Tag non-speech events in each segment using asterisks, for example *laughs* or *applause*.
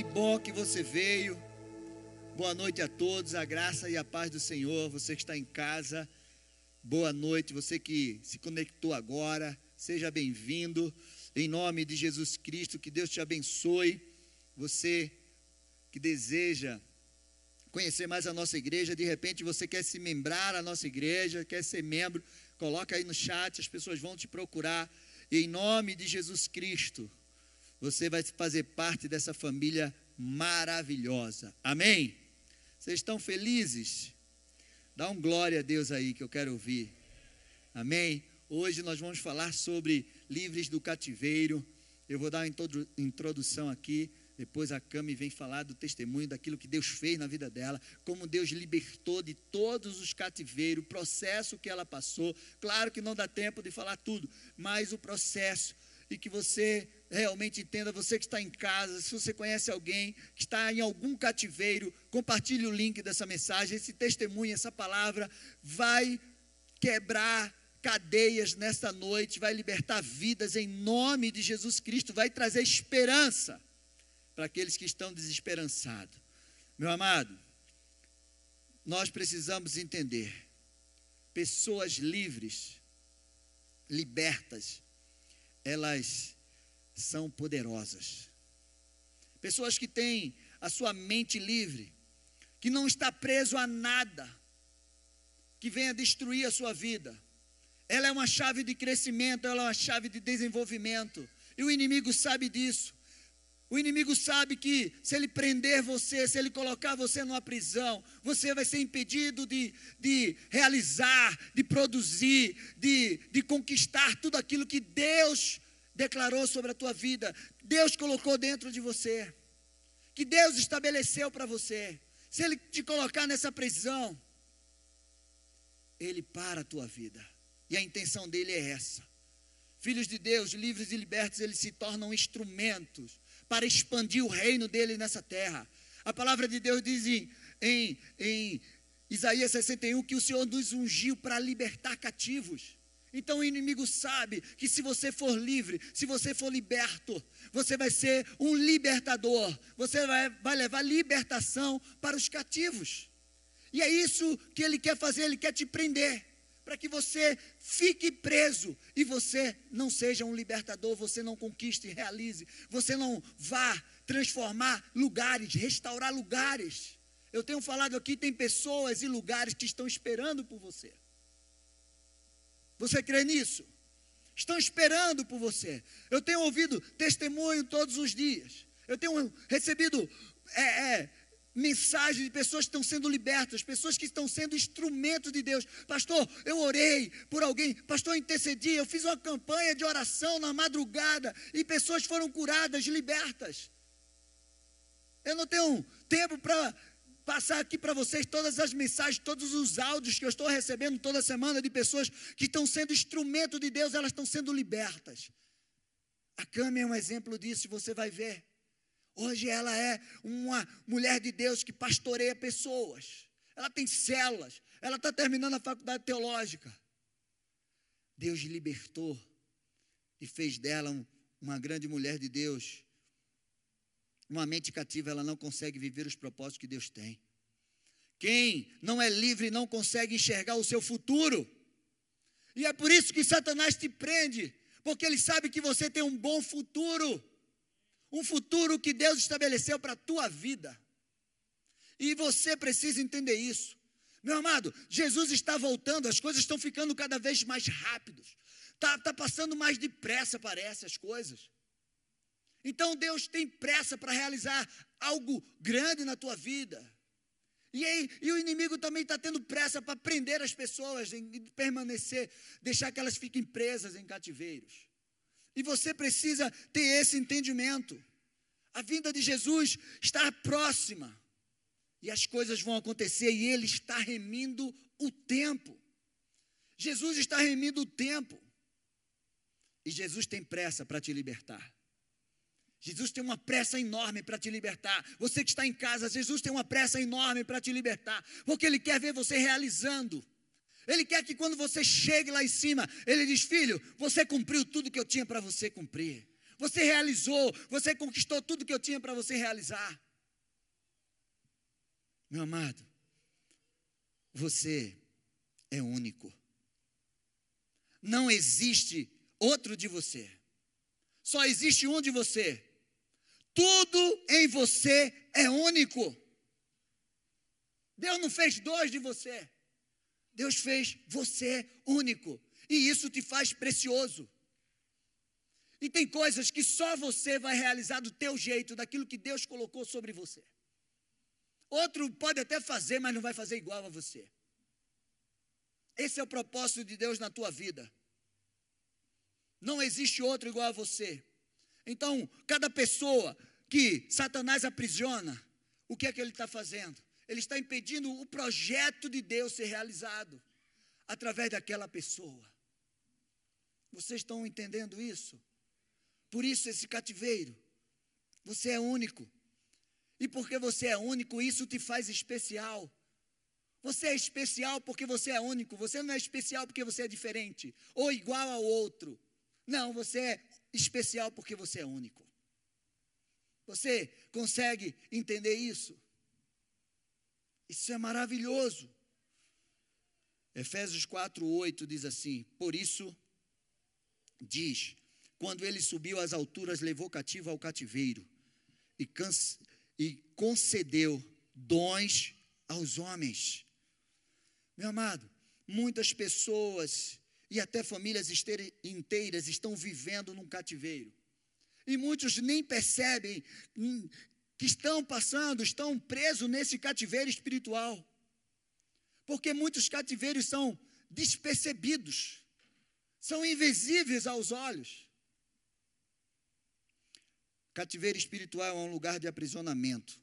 Que bom que você veio. Boa noite a todos, a graça e a paz do Senhor. Você que está em casa, boa noite. Você que se conectou agora, seja bem-vindo. Em nome de Jesus Cristo, que Deus te abençoe. Você que deseja conhecer mais a nossa igreja, de repente você quer se membrar à nossa igreja, quer ser membro, coloca aí no chat, as pessoas vão te procurar. Em nome de Jesus Cristo, você vai fazer parte dessa família maravilhosa. Amém? Vocês estão felizes? Dá um glória a Deus aí que eu quero ouvir. Amém? Hoje nós vamos falar sobre livres do cativeiro. Eu vou dar uma introdução aqui. Depois a Cami vem falar do testemunho daquilo que Deus fez na vida dela, como Deus libertou de todos os cativeiros, o processo que ela passou. Claro que não dá tempo de falar tudo, mas o processo e que você realmente entenda, você que está em casa, se você conhece alguém que está em algum cativeiro, compartilhe o link dessa mensagem, esse testemunho, essa palavra vai quebrar cadeias nesta noite, vai libertar vidas em nome de Jesus Cristo, vai trazer esperança para aqueles que estão desesperançados. Meu amado, nós precisamos entender: pessoas livres, libertas, elas são poderosas. Pessoas que têm a sua mente livre, que não está preso a nada que venha destruir a sua vida. Ela é uma chave de crescimento, ela é uma chave de desenvolvimento. E o inimigo sabe disso. O inimigo sabe que se ele prender você, se ele colocar você numa prisão, você vai ser impedido de, de realizar, de produzir, de, de conquistar tudo aquilo que Deus declarou sobre a tua vida, Deus colocou dentro de você, que Deus estabeleceu para você. Se Ele te colocar nessa prisão, Ele para a tua vida. E a intenção dele é essa. Filhos de Deus, livres e libertos, eles se tornam instrumentos para expandir o reino dele nessa terra. A palavra de Deus diz em, em, em Isaías 61 que o Senhor nos ungiu para libertar cativos. Então o inimigo sabe que se você for livre, se você for liberto, você vai ser um libertador, você vai, vai levar libertação para os cativos. E é isso que ele quer fazer, ele quer te prender, para que você fique preso e você não seja um libertador, você não conquiste e realize, você não vá transformar lugares, restaurar lugares. Eu tenho falado aqui, tem pessoas e lugares que estão esperando por você. Você crê nisso? Estão esperando por você. Eu tenho ouvido testemunho todos os dias. Eu tenho recebido é, é, mensagens de pessoas que estão sendo libertas, pessoas que estão sendo instrumentos de Deus. Pastor, eu orei por alguém, pastor, eu intercedi, eu fiz uma campanha de oração na madrugada e pessoas foram curadas, libertas. Eu não tenho tempo para passar aqui para vocês todas as mensagens, todos os áudios que eu estou recebendo toda semana de pessoas que estão sendo instrumento de Deus, elas estão sendo libertas. A Cami é um exemplo disso, você vai ver. Hoje ela é uma mulher de Deus que pastoreia pessoas. Ela tem células. Ela está terminando a faculdade teológica. Deus libertou e fez dela uma grande mulher de Deus. Uma mente cativa, ela não consegue viver os propósitos que Deus tem. Quem não é livre não consegue enxergar o seu futuro. E é por isso que Satanás te prende, porque ele sabe que você tem um bom futuro. Um futuro que Deus estabeleceu para a tua vida. E você precisa entender isso. Meu amado, Jesus está voltando, as coisas estão ficando cada vez mais rápidas. Está tá passando mais depressa, parece, as coisas. Então Deus tem pressa para realizar algo grande na tua vida. E, aí, e o inimigo também está tendo pressa para prender as pessoas, em, permanecer, deixar que elas fiquem presas em cativeiros. E você precisa ter esse entendimento. A vinda de Jesus está próxima. E as coisas vão acontecer e Ele está remindo o tempo. Jesus está remindo o tempo. E Jesus tem pressa para te libertar. Jesus tem uma pressa enorme para te libertar. Você que está em casa, Jesus tem uma pressa enorme para te libertar, porque Ele quer ver você realizando. Ele quer que quando você chegue lá em cima, Ele diz: Filho, você cumpriu tudo que eu tinha para você cumprir. Você realizou, você conquistou tudo que eu tinha para você realizar. Meu amado, você é único. Não existe outro de você. Só existe um de você. Tudo em você é único. Deus não fez dois de você. Deus fez você único. E isso te faz precioso. E tem coisas que só você vai realizar do teu jeito, daquilo que Deus colocou sobre você. Outro pode até fazer, mas não vai fazer igual a você. Esse é o propósito de Deus na tua vida. Não existe outro igual a você. Então, cada pessoa que Satanás aprisiona, o que é que ele está fazendo? Ele está impedindo o projeto de Deus ser realizado através daquela pessoa. Vocês estão entendendo isso? Por isso, esse cativeiro. Você é único. E porque você é único, isso te faz especial. Você é especial porque você é único. Você não é especial porque você é diferente ou igual ao outro. Não, você é especial porque você é único. Você consegue entender isso? Isso é maravilhoso. Efésios 4:8 diz assim: Por isso diz: quando ele subiu às alturas, levou cativo ao cativeiro e, e concedeu dons aos homens. Meu amado, muitas pessoas e até famílias inteiras estão vivendo num cativeiro. E muitos nem percebem que estão passando, estão presos nesse cativeiro espiritual. Porque muitos cativeiros são despercebidos, são invisíveis aos olhos. Cativeiro espiritual é um lugar de aprisionamento.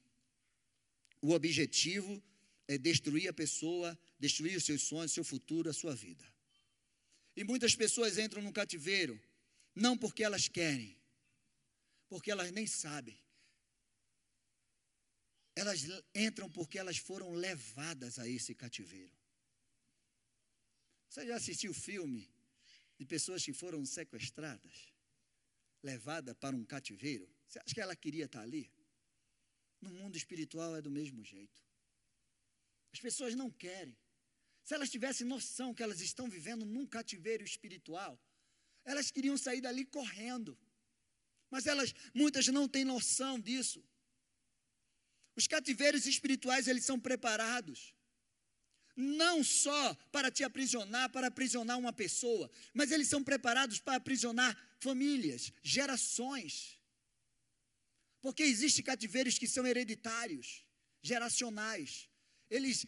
O objetivo é destruir a pessoa, destruir os seus sonhos, seu futuro, a sua vida. E muitas pessoas entram no cativeiro, não porque elas querem, porque elas nem sabem. Elas entram porque elas foram levadas a esse cativeiro. Você já assistiu filme de pessoas que foram sequestradas, levadas para um cativeiro? Você acha que ela queria estar ali? No mundo espiritual é do mesmo jeito. As pessoas não querem. Se elas tivessem noção que elas estão vivendo num cativeiro espiritual, elas queriam sair dali correndo. Mas elas, muitas não têm noção disso. Os cativeiros espirituais, eles são preparados não só para te aprisionar, para aprisionar uma pessoa, mas eles são preparados para aprisionar famílias, gerações. Porque existem cativeiros que são hereditários, geracionais. Eles,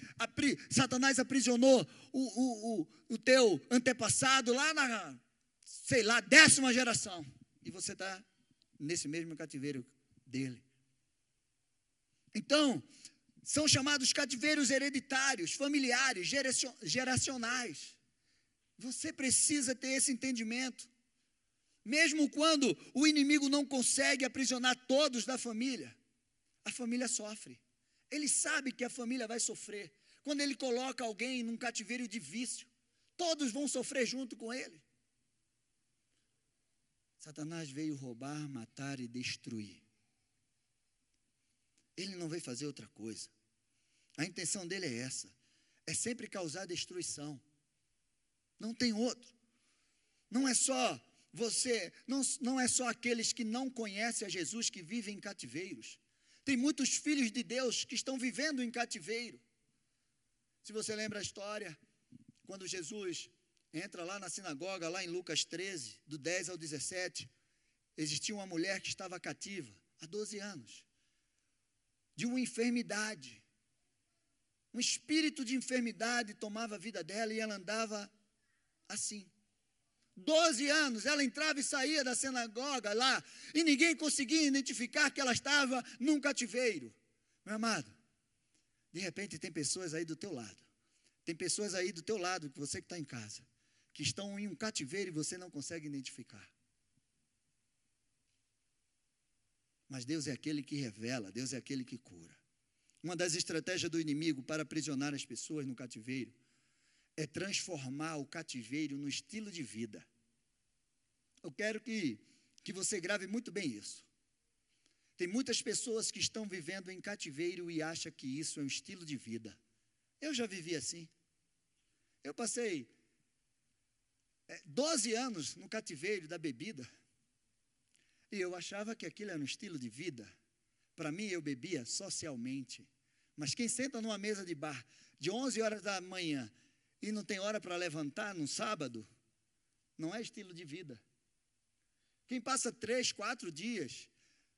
Satanás aprisionou o, o, o, o teu antepassado lá na, sei lá, décima geração. E você está nesse mesmo cativeiro dele. Então, são chamados cativeiros hereditários, familiares, geracionais. Você precisa ter esse entendimento. Mesmo quando o inimigo não consegue aprisionar todos da família, a família sofre. Ele sabe que a família vai sofrer. Quando ele coloca alguém num cativeiro de vício, todos vão sofrer junto com ele. Satanás veio roubar, matar e destruir. Ele não veio fazer outra coisa. A intenção dele é essa: é sempre causar destruição. Não tem outro. Não é só você, não, não é só aqueles que não conhecem a Jesus que vivem em cativeiros. Tem muitos filhos de Deus que estão vivendo em cativeiro. Se você lembra a história, quando Jesus entra lá na sinagoga, lá em Lucas 13, do 10 ao 17, existia uma mulher que estava cativa há 12 anos, de uma enfermidade. Um espírito de enfermidade tomava a vida dela e ela andava assim. Doze anos, ela entrava e saía da sinagoga lá, e ninguém conseguia identificar que ela estava num cativeiro. Meu amado, de repente tem pessoas aí do teu lado, tem pessoas aí do teu lado, que você que está em casa, que estão em um cativeiro e você não consegue identificar. Mas Deus é aquele que revela, Deus é aquele que cura. Uma das estratégias do inimigo para aprisionar as pessoas no cativeiro é transformar o cativeiro no estilo de vida. Eu quero que que você grave muito bem isso. Tem muitas pessoas que estão vivendo em cativeiro e acham que isso é um estilo de vida. Eu já vivi assim. Eu passei 12 é, anos no cativeiro da bebida. E eu achava que aquilo era um estilo de vida. Para mim, eu bebia socialmente. Mas quem senta numa mesa de bar de 11 horas da manhã e não tem hora para levantar no sábado, não é estilo de vida. Quem passa três, quatro dias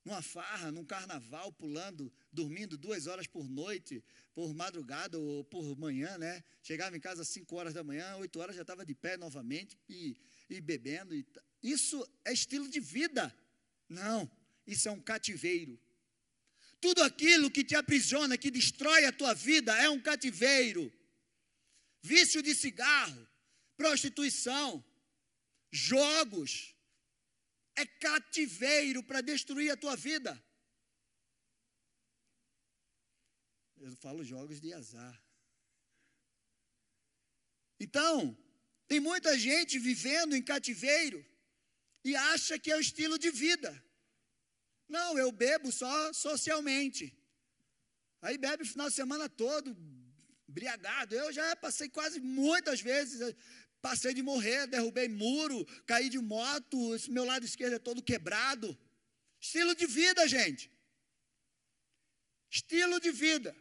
numa farra, num carnaval, pulando, dormindo duas horas por noite, por madrugada ou por manhã, né? Chegava em casa às cinco horas da manhã, oito horas já estava de pé novamente e, e bebendo. E, isso é estilo de vida. Não, isso é um cativeiro. Tudo aquilo que te aprisiona, que destrói a tua vida, é um cativeiro. Vício de cigarro, prostituição, jogos, é cativeiro para destruir a tua vida. Eu falo jogos de azar. Então, tem muita gente vivendo em cativeiro e acha que é o estilo de vida. Não, eu bebo só socialmente. Aí bebe o final de semana todo, embriagado. Eu já passei quase muitas vezes Passei de morrer, derrubei muro, caí de moto, esse meu lado esquerdo é todo quebrado. Estilo de vida, gente. Estilo de vida.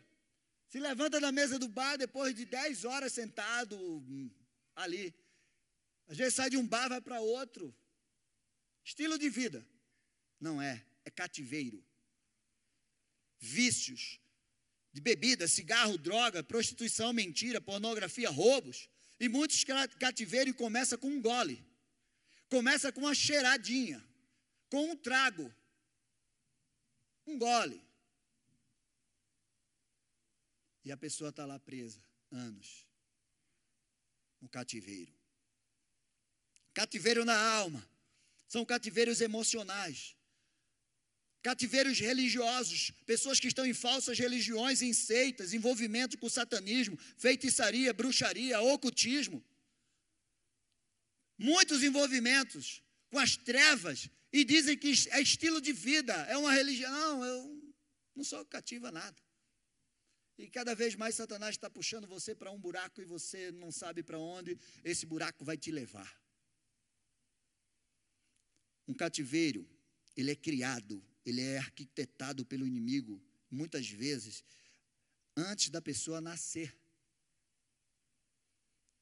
Se levanta da mesa do bar depois de 10 horas sentado hum, ali. Às vezes sai de um bar, vai para outro. Estilo de vida. Não é, é cativeiro. Vícios de bebida, cigarro, droga, prostituição, mentira, pornografia, roubos. E muitos cativeiros começa com um gole, começa com uma cheiradinha, com um trago, um gole. E a pessoa está lá presa, anos, no cativeiro. Cativeiro na alma, são cativeiros emocionais. Cativeiros religiosos, pessoas que estão em falsas religiões, em seitas, envolvimento com satanismo, feitiçaria, bruxaria, ocultismo. Muitos envolvimentos com as trevas e dizem que é estilo de vida, é uma religião. Não, eu não sou cativo a nada. E cada vez mais Satanás está puxando você para um buraco e você não sabe para onde esse buraco vai te levar. Um cativeiro, ele é criado ele é arquitetado pelo inimigo, muitas vezes, antes da pessoa nascer.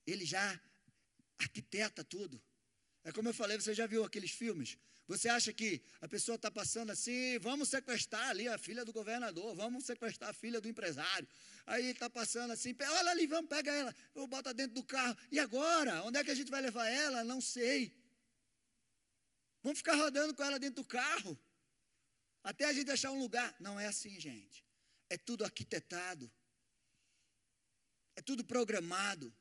Ele já arquiteta tudo. É como eu falei, você já viu aqueles filmes? Você acha que a pessoa está passando assim, vamos sequestrar ali a filha do governador, vamos sequestrar a filha do empresário. Aí está passando assim, olha ali, vamos, pega ela, eu boto dentro do carro. E agora? Onde é que a gente vai levar ela? Não sei. Vamos ficar rodando com ela dentro do carro. Até a gente achar um lugar. Não é assim, gente. É tudo arquitetado. É tudo programado.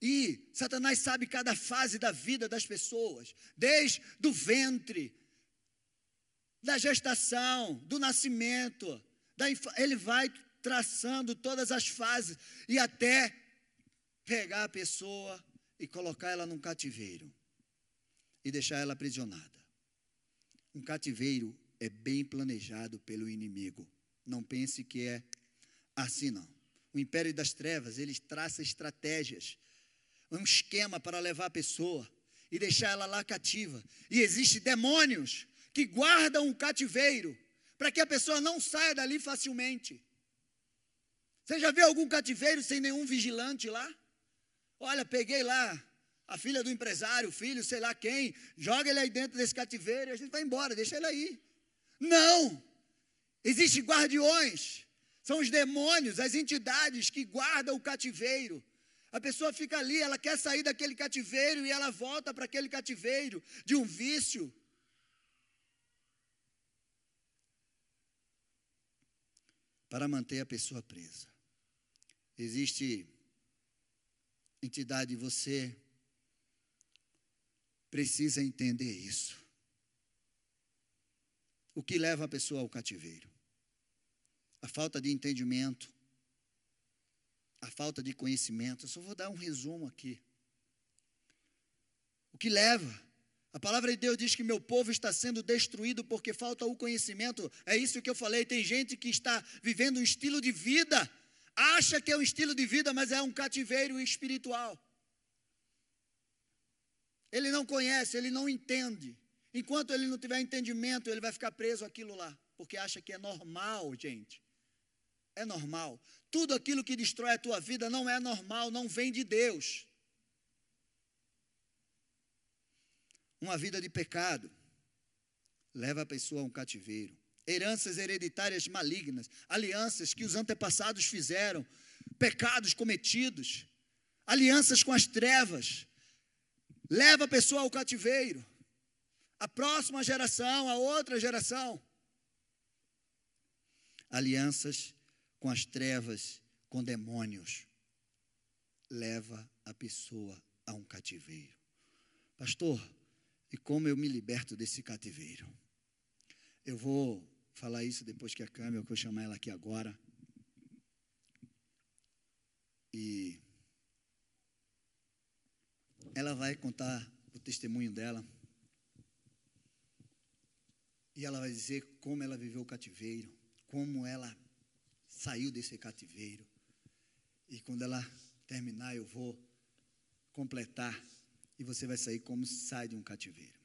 E Satanás sabe cada fase da vida das pessoas, desde do ventre, da gestação, do nascimento, da ele vai traçando todas as fases e até pegar a pessoa e colocar ela num cativeiro e deixar ela aprisionada. Um cativeiro é bem planejado pelo inimigo. Não pense que é assim não. O império das trevas, ele traça estratégias, um esquema para levar a pessoa e deixar ela lá cativa. E existem demônios que guardam um cativeiro para que a pessoa não saia dali facilmente. Você já viu algum cativeiro sem nenhum vigilante lá? Olha, peguei lá a filha do empresário, o filho, sei lá quem, joga ele aí dentro desse cativeiro e a gente vai embora, deixa ele aí. Não! Existem guardiões, são os demônios, as entidades que guardam o cativeiro. A pessoa fica ali, ela quer sair daquele cativeiro e ela volta para aquele cativeiro de um vício. Para manter a pessoa presa. Existe entidade, você precisa entender isso. O que leva a pessoa ao cativeiro? A falta de entendimento, a falta de conhecimento. Eu só vou dar um resumo aqui. O que leva? A palavra de Deus diz que meu povo está sendo destruído porque falta o conhecimento. É isso que eu falei. Tem gente que está vivendo um estilo de vida, acha que é um estilo de vida, mas é um cativeiro espiritual. Ele não conhece, ele não entende. Enquanto ele não tiver entendimento, ele vai ficar preso aquilo lá, porque acha que é normal, gente. É normal. Tudo aquilo que destrói a tua vida não é normal, não vem de Deus. Uma vida de pecado leva a pessoa a um cativeiro. Heranças hereditárias malignas, alianças que os antepassados fizeram, pecados cometidos, alianças com as trevas, leva a pessoa ao cativeiro. A próxima geração, a outra geração. Alianças com as trevas, com demônios, leva a pessoa a um cativeiro. Pastor, e como eu me liberto desse cativeiro. Eu vou falar isso depois que a câmera, eu vou chamar ela aqui agora. E ela vai contar o testemunho dela. E ela vai dizer como ela viveu o cativeiro, como ela saiu desse cativeiro. E quando ela terminar, eu vou completar e você vai sair como sai de um cativeiro.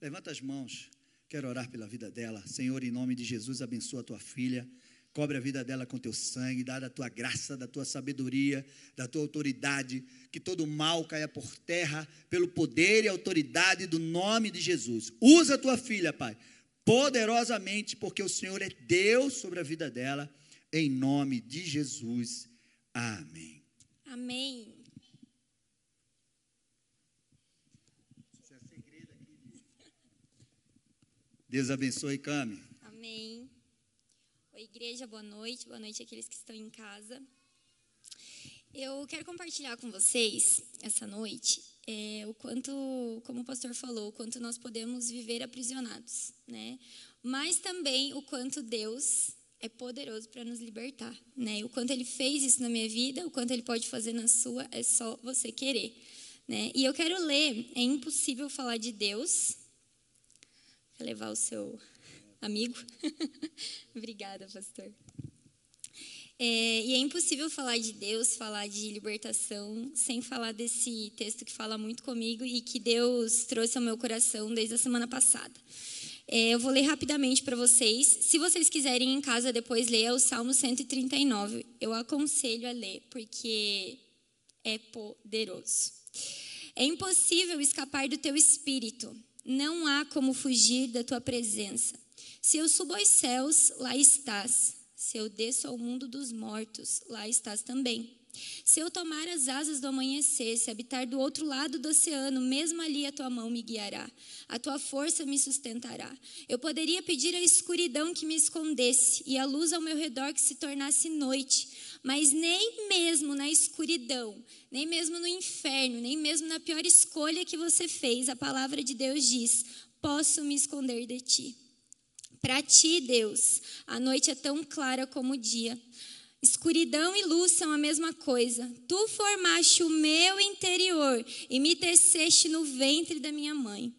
Levanta as mãos, quero orar pela vida dela. Senhor, em nome de Jesus, abençoa a tua filha. Cobre a vida dela com teu sangue, dá da tua graça, da tua sabedoria, da tua autoridade, que todo mal caia por terra, pelo poder e autoridade do nome de Jesus. Usa a tua filha, Pai, poderosamente, porque o Senhor é Deus sobre a vida dela, em nome de Jesus. Amém. Amém. Deus abençoe, Cami. Amém. Oi, igreja, boa noite. Boa noite àqueles que estão em casa. Eu quero compartilhar com vocês essa noite é, o quanto, como o pastor falou, o quanto nós podemos viver aprisionados, né? Mas também o quanto Deus é poderoso para nos libertar, né? O quanto Ele fez isso na minha vida, o quanto Ele pode fazer na sua, é só você querer, né? E eu quero ler. É impossível falar de Deus levar o seu amigo? *laughs* Obrigada, pastor. É, e é impossível falar de Deus, falar de libertação, sem falar desse texto que fala muito comigo e que Deus trouxe ao meu coração desde a semana passada. É, eu vou ler rapidamente para vocês. Se vocês quiserem em casa depois ler o Salmo 139, eu aconselho a ler, porque é poderoso. É impossível escapar do teu espírito não há como fugir da tua presença. Se eu subo aos céus, lá estás. Se eu desço ao mundo dos mortos, lá estás também. Se eu tomar as asas do amanhecer, se habitar do outro lado do oceano, mesmo ali a tua mão me guiará, a tua força me sustentará. Eu poderia pedir à escuridão que me escondesse e a luz ao meu redor que se tornasse noite, mas nem mesmo na escuridão, nem mesmo no inferno, nem mesmo na pior escolha que você fez, a palavra de Deus diz: posso me esconder de ti. Para ti, Deus, a noite é tão clara como o dia. Escuridão e luz são a mesma coisa. Tu formaste o meu interior e me teceste no ventre da minha mãe.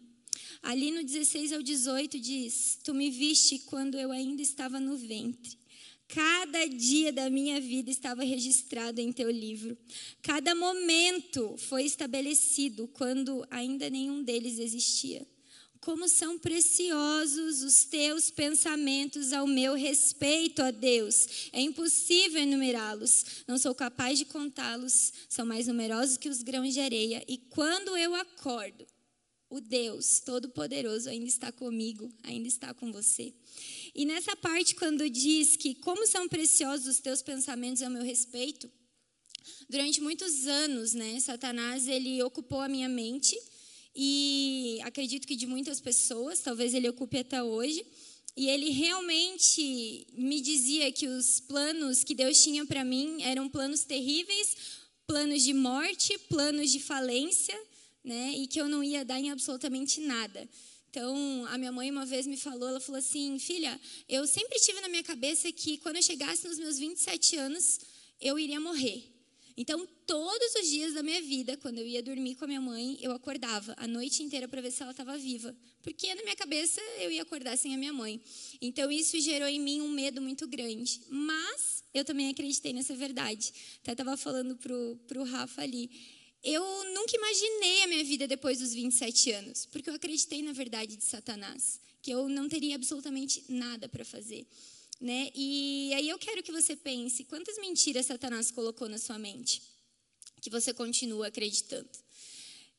Ali no 16 ao 18 diz: Tu me viste quando eu ainda estava no ventre. Cada dia da minha vida estava registrado em teu livro. Cada momento foi estabelecido quando ainda nenhum deles existia. Como são preciosos os teus pensamentos ao meu respeito, ó Deus. É impossível enumerá-los. Não sou capaz de contá-los. São mais numerosos que os grãos de areia. E quando eu acordo, o Deus Todo-Poderoso ainda está comigo, ainda está com você. E nessa parte, quando diz que como são preciosos os teus pensamentos ao meu respeito, durante muitos anos, né, Satanás ele ocupou a minha mente e acredito que de muitas pessoas, talvez ele ocupe até hoje. E ele realmente me dizia que os planos que Deus tinha para mim eram planos terríveis, planos de morte, planos de falência, né? E que eu não ia dar em absolutamente nada. Então, a minha mãe uma vez me falou, ela falou assim: "Filha, eu sempre tive na minha cabeça que quando eu chegasse nos meus 27 anos, eu iria morrer. Então, todos os dias da minha vida, quando eu ia dormir com a minha mãe, eu acordava a noite inteira para ver se ela estava viva. Porque na minha cabeça eu ia acordar sem a minha mãe. Então, isso gerou em mim um medo muito grande. Mas eu também acreditei nessa verdade. Até estava falando para o Rafa ali. Eu nunca imaginei a minha vida depois dos 27 anos, porque eu acreditei na verdade de Satanás, que eu não teria absolutamente nada para fazer. Né? E aí eu quero que você pense quantas mentiras Satanás colocou na sua mente que você continua acreditando.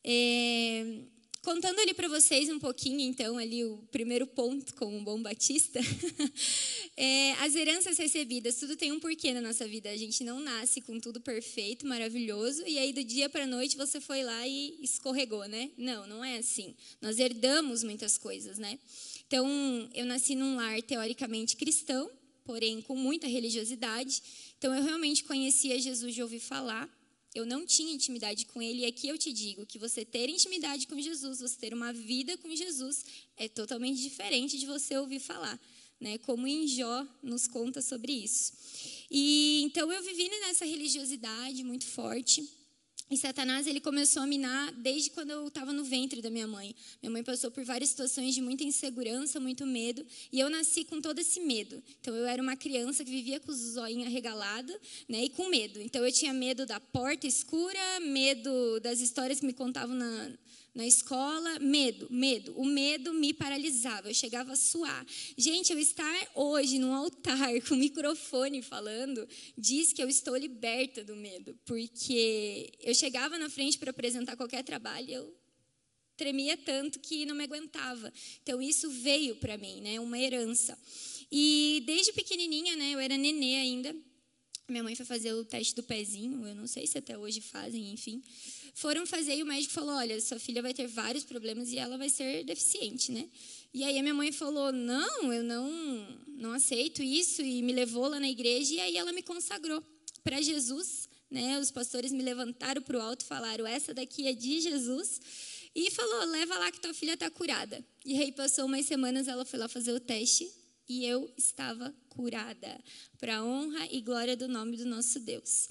É, contando ali para vocês um pouquinho, então, ali o primeiro ponto como um bom batista, *laughs* é, as heranças recebidas, tudo tem um porquê na nossa vida. A gente não nasce com tudo perfeito, maravilhoso, e aí do dia para a noite você foi lá e escorregou, né? Não, não é assim. Nós herdamos muitas coisas, né? Então, eu nasci num lar teoricamente cristão, porém com muita religiosidade. Então, eu realmente conhecia Jesus de ouvir falar. Eu não tinha intimidade com ele, e aqui eu te digo que você ter intimidade com Jesus, você ter uma vida com Jesus, é totalmente diferente de você ouvir falar. Né, como em Jó nos conta sobre isso. E então eu vivi nessa religiosidade muito forte. E Satanás ele começou a minar desde quando eu estava no ventre da minha mãe. Minha mãe passou por várias situações de muita insegurança, muito medo, e eu nasci com todo esse medo. Então eu era uma criança que vivia com os olhos arregalados, né, e com medo. Então eu tinha medo da porta escura, medo das histórias que me contavam na, na escola, medo, medo. O medo me paralisava, eu chegava a suar. Gente, eu estar hoje no altar *laughs* com o microfone falando, diz que eu estou liberta do medo, porque eu chegava na frente para apresentar qualquer trabalho, eu tremia tanto que não me aguentava. Então isso veio para mim, né, uma herança. E desde pequenininha, né, eu era nenê ainda. Minha mãe foi fazer o teste do pezinho, eu não sei se até hoje fazem, enfim. Foram fazer e o médico falou: olha, sua filha vai ter vários problemas e ela vai ser deficiente, né? E aí a minha mãe falou: não, eu não, não aceito isso e me levou lá na igreja e aí ela me consagrou para Jesus, né? Os pastores me levantaram para o alto, falaram: essa daqui é de Jesus e falou: leva lá que tua filha está curada. E aí passou umas semanas, ela foi lá fazer o teste e eu estava curada, para a honra e glória do nome do nosso Deus.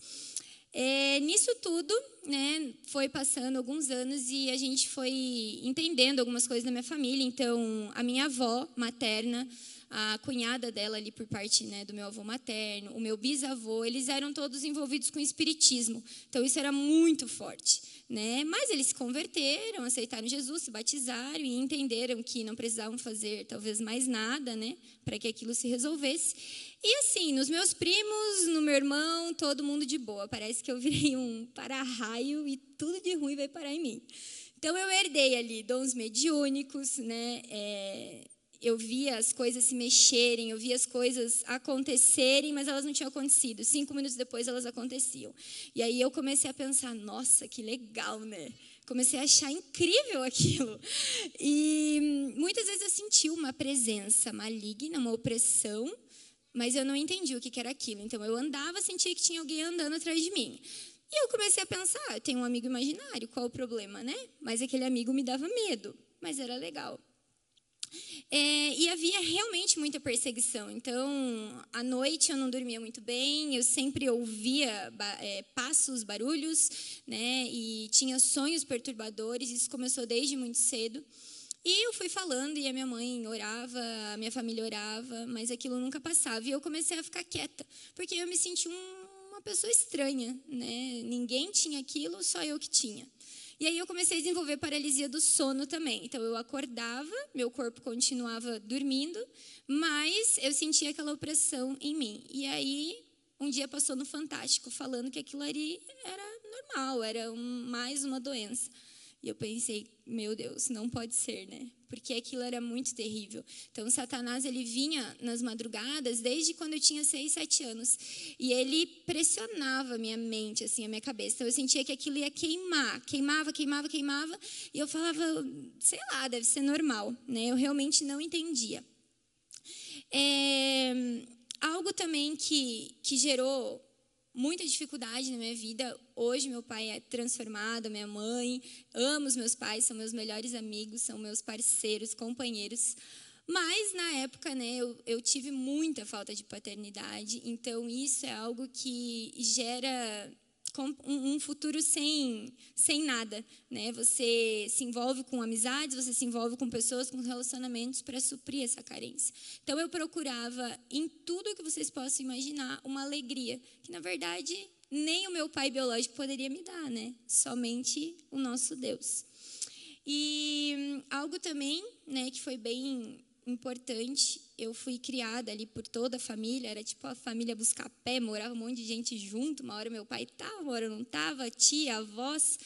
É, nisso tudo, né, foi passando alguns anos e a gente foi entendendo algumas coisas da minha família. Então, a minha avó materna, a cunhada dela ali por parte né, do meu avô materno, o meu bisavô, eles eram todos envolvidos com espiritismo. Então, isso era muito forte. Né? Mas eles se converteram, aceitaram Jesus, se batizaram e entenderam que não precisavam fazer talvez mais nada, né, para que aquilo se resolvesse. E assim, nos meus primos, no meu irmão, todo mundo de boa. Parece que eu virei um para-raio e tudo de ruim veio parar em mim. Então eu herdei ali dons mediúnicos, né? É, eu via as coisas se mexerem, eu via as coisas acontecerem, mas elas não tinham acontecido. Cinco minutos depois elas aconteciam. E aí eu comecei a pensar, nossa, que legal, né? Comecei a achar incrível aquilo. E muitas vezes eu senti uma presença maligna, uma opressão, mas eu não entendi o que era aquilo. Então eu andava, sentia que tinha alguém andando atrás de mim. E eu comecei a pensar, eu tenho um amigo imaginário, qual o problema, né? Mas aquele amigo me dava medo, mas era legal. É, e havia realmente muita perseguição. Então, à noite eu não dormia muito bem, eu sempre ouvia é, passos, barulhos, né? E tinha sonhos perturbadores. Isso começou desde muito cedo. E eu fui falando e a minha mãe orava, a minha família orava, mas aquilo nunca passava. E eu comecei a ficar quieta, porque eu me senti um, uma pessoa estranha, né? Ninguém tinha aquilo, só eu que tinha. E aí eu comecei a desenvolver paralisia do sono também. Então eu acordava, meu corpo continuava dormindo, mas eu sentia aquela opressão em mim. E aí um dia passou no Fantástico falando que aquilo ali era normal, era um, mais uma doença. E eu pensei, meu Deus, não pode ser, né? Porque aquilo era muito terrível. Então, Satanás, ele vinha nas madrugadas desde quando eu tinha seis, sete anos. E ele pressionava a minha mente, assim, a minha cabeça. Então, eu sentia que aquilo ia queimar. Queimava, queimava, queimava. E eu falava, sei lá, deve ser normal, né? Eu realmente não entendia. É, algo também que, que gerou muita dificuldade na minha vida. Hoje meu pai é transformado, minha mãe, amo os meus pais, são meus melhores amigos, são meus parceiros, companheiros. Mas na época, né, eu, eu tive muita falta de paternidade, então isso é algo que gera um futuro sem, sem nada, né? Você se envolve com amizades, você se envolve com pessoas, com relacionamentos para suprir essa carência. Então eu procurava em tudo que vocês possam imaginar uma alegria, que na verdade nem o meu pai biológico poderia me dar, né? Somente o nosso Deus. E hum, algo também, né, que foi bem importante. Eu fui criada ali por toda a família, era tipo a família buscar pé, morava um monte de gente junto. Uma hora meu pai estava, uma hora não estava, tia, avós.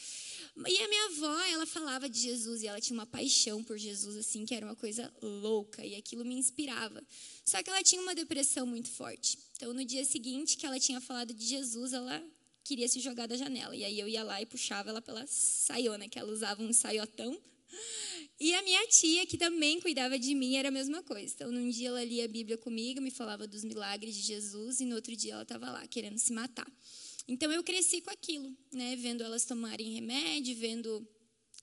E a minha avó, ela falava de Jesus e ela tinha uma paixão por Jesus, assim, que era uma coisa louca e aquilo me inspirava. Só que ela tinha uma depressão muito forte. Então, no dia seguinte que ela tinha falado de Jesus, ela queria se jogar da janela. E aí eu ia lá e puxava ela pela saiona, que ela usava um saiotão e a minha tia, que também cuidava de mim, era a mesma coisa. Então, num dia ela lia a Bíblia comigo, me falava dos milagres de Jesus, e no outro dia ela estava lá, querendo se matar. Então, eu cresci com aquilo, né? vendo elas tomarem remédio, vendo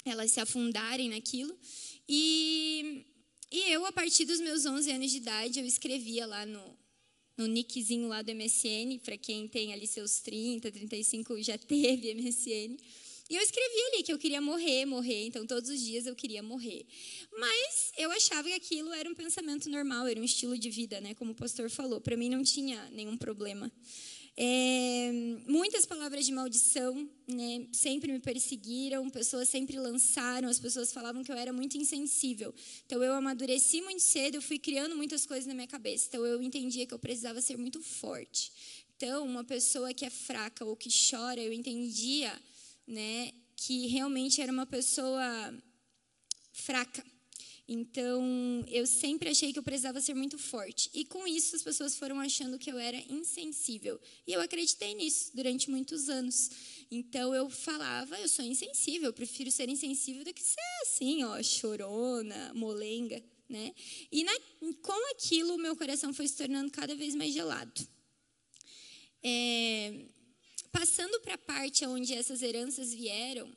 elas se afundarem naquilo. E, e eu, a partir dos meus 11 anos de idade, eu escrevia lá no, no nickzinho lá do MSN, para quem tem ali seus 30, 35 já teve MSN. E eu escrevi ali que eu queria morrer, morrer, então todos os dias eu queria morrer. Mas eu achava que aquilo era um pensamento normal, era um estilo de vida, né? Como o pastor falou, para mim não tinha nenhum problema. É, muitas palavras de maldição né, sempre me perseguiram, pessoas sempre lançaram, as pessoas falavam que eu era muito insensível. Então eu amadureci muito cedo, eu fui criando muitas coisas na minha cabeça. Então eu entendia que eu precisava ser muito forte. Então, uma pessoa que é fraca ou que chora, eu entendia né, que realmente era uma pessoa fraca. Então, eu sempre achei que eu precisava ser muito forte. E com isso, as pessoas foram achando que eu era insensível. E eu acreditei nisso durante muitos anos. Então, eu falava, eu sou insensível, eu prefiro ser insensível do que ser assim, ó, chorona, molenga, né? E na, com aquilo, o meu coração foi se tornando cada vez mais gelado. É, passando para a parte onde essas heranças vieram,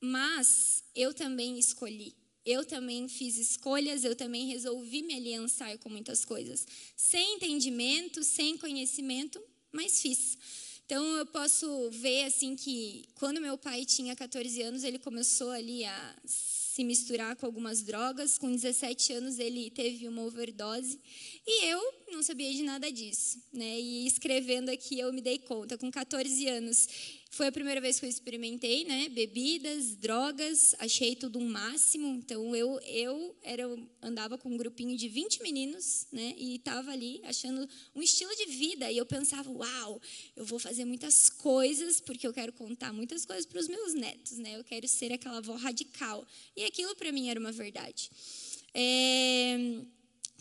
mas eu também escolhi. Eu também fiz escolhas, eu também resolvi me aliançar com muitas coisas. Sem entendimento, sem conhecimento, mas fiz. Então eu posso ver assim que quando meu pai tinha 14 anos, ele começou ali a se misturar com algumas drogas. Com 17 anos, ele teve uma overdose. E eu não sabia de nada disso. Né? E escrevendo aqui, eu me dei conta. Com 14 anos, foi a primeira vez que eu experimentei, né? Bebidas, drogas, achei tudo um máximo. Então eu eu era andava com um grupinho de 20 meninos, né? E estava ali achando um estilo de vida e eu pensava, uau, eu vou fazer muitas coisas porque eu quero contar muitas coisas para os meus netos, né? Eu quero ser aquela avó radical. E aquilo para mim era uma verdade. É,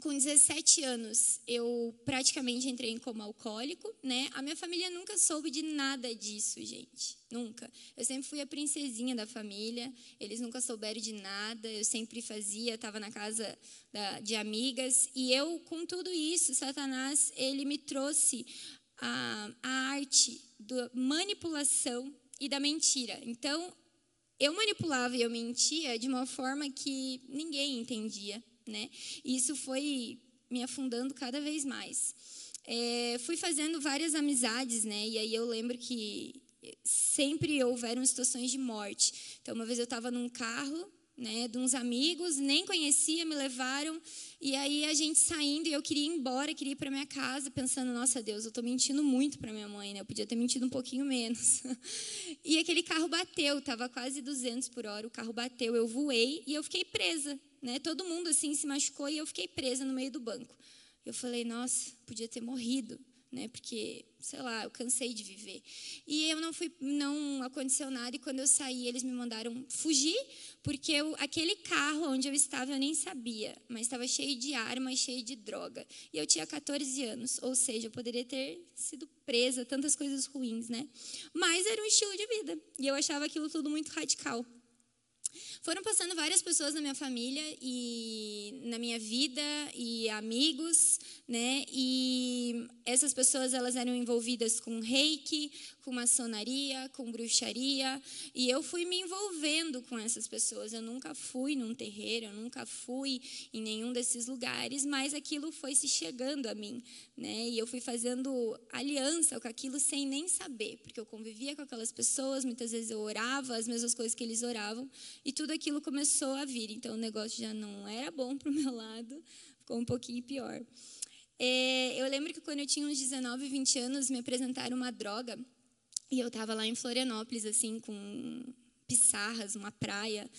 com 17 anos, eu praticamente entrei em coma alcoólico, né? A minha família nunca soube de nada disso, gente. Nunca. Eu sempre fui a princesinha da família, eles nunca souberam de nada. Eu sempre fazia, estava na casa da, de amigas. E eu, com tudo isso, Satanás, ele me trouxe a, a arte da manipulação e da mentira. Então, eu manipulava e eu mentia de uma forma que ninguém entendia né? E isso foi me afundando cada vez mais. É, fui fazendo várias amizades, né? E aí eu lembro que sempre houveram situações de morte. Então, uma vez eu estava num carro, né, de uns amigos, nem conhecia, me levaram, e aí a gente saindo, e eu queria ir embora, queria ir para minha casa, pensando, nossa Deus, eu estou mentindo muito para minha mãe, né? Eu podia ter mentido um pouquinho menos. *laughs* E aquele carro bateu, estava quase 200 por hora, o carro bateu, eu voei e eu fiquei presa né? Todo mundo assim se machucou e eu fiquei presa no meio do banco. Eu falei, nossa, podia ter morrido, né? Porque, sei lá, eu cansei de viver. E eu não fui, não aconteceu nada. E quando eu saí, eles me mandaram fugir, porque eu, aquele carro onde eu estava eu nem sabia, mas estava cheio de armas, cheio de droga. E eu tinha 14 anos, ou seja, eu poderia ter sido presa, tantas coisas ruins, né? Mas era um estilo de vida. E eu achava aquilo tudo muito radical. Foram passando várias pessoas na minha família e na minha vida e amigos, né? E essas pessoas elas eram envolvidas com reiki, com maçonaria, com bruxaria, e eu fui me envolvendo com essas pessoas. Eu nunca fui num terreiro, eu nunca fui em nenhum desses lugares, mas aquilo foi se chegando a mim, né? E eu fui fazendo aliança com aquilo sem nem saber, porque eu convivia com aquelas pessoas, muitas vezes eu orava as mesmas coisas que eles oravam, e tudo aquilo começou a vir. Então o negócio já não era bom para o meu lado, ficou um pouquinho pior. É, eu lembro que quando eu tinha uns 19, 20 anos, me apresentaram uma droga e eu estava lá em Florianópolis, assim, com pissarras, uma praia,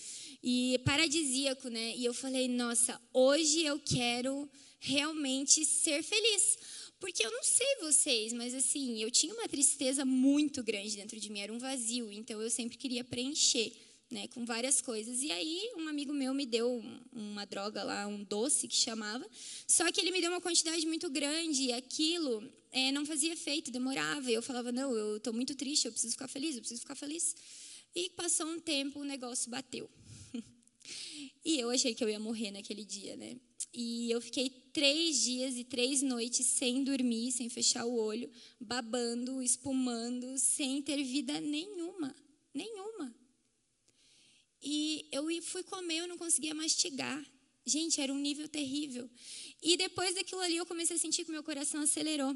e paradisíaco, né? E eu falei, nossa, hoje eu quero realmente ser feliz. Porque eu não sei vocês, mas assim, eu tinha uma tristeza muito grande dentro de mim, era um vazio, então eu sempre queria preencher. Né, com várias coisas. E aí, um amigo meu me deu uma droga lá, um doce que chamava, só que ele me deu uma quantidade muito grande e aquilo é, não fazia efeito, demorava. E eu falava: Não, eu estou muito triste, eu preciso ficar feliz, eu preciso ficar feliz. E passou um tempo, o negócio bateu. *laughs* e eu achei que eu ia morrer naquele dia, né? E eu fiquei três dias e três noites sem dormir, sem fechar o olho, babando, espumando, sem ter vida nenhuma. Nenhuma. E eu fui comer, eu não conseguia mastigar. Gente, era um nível terrível. E depois daquilo ali, eu comecei a sentir que meu coração acelerou.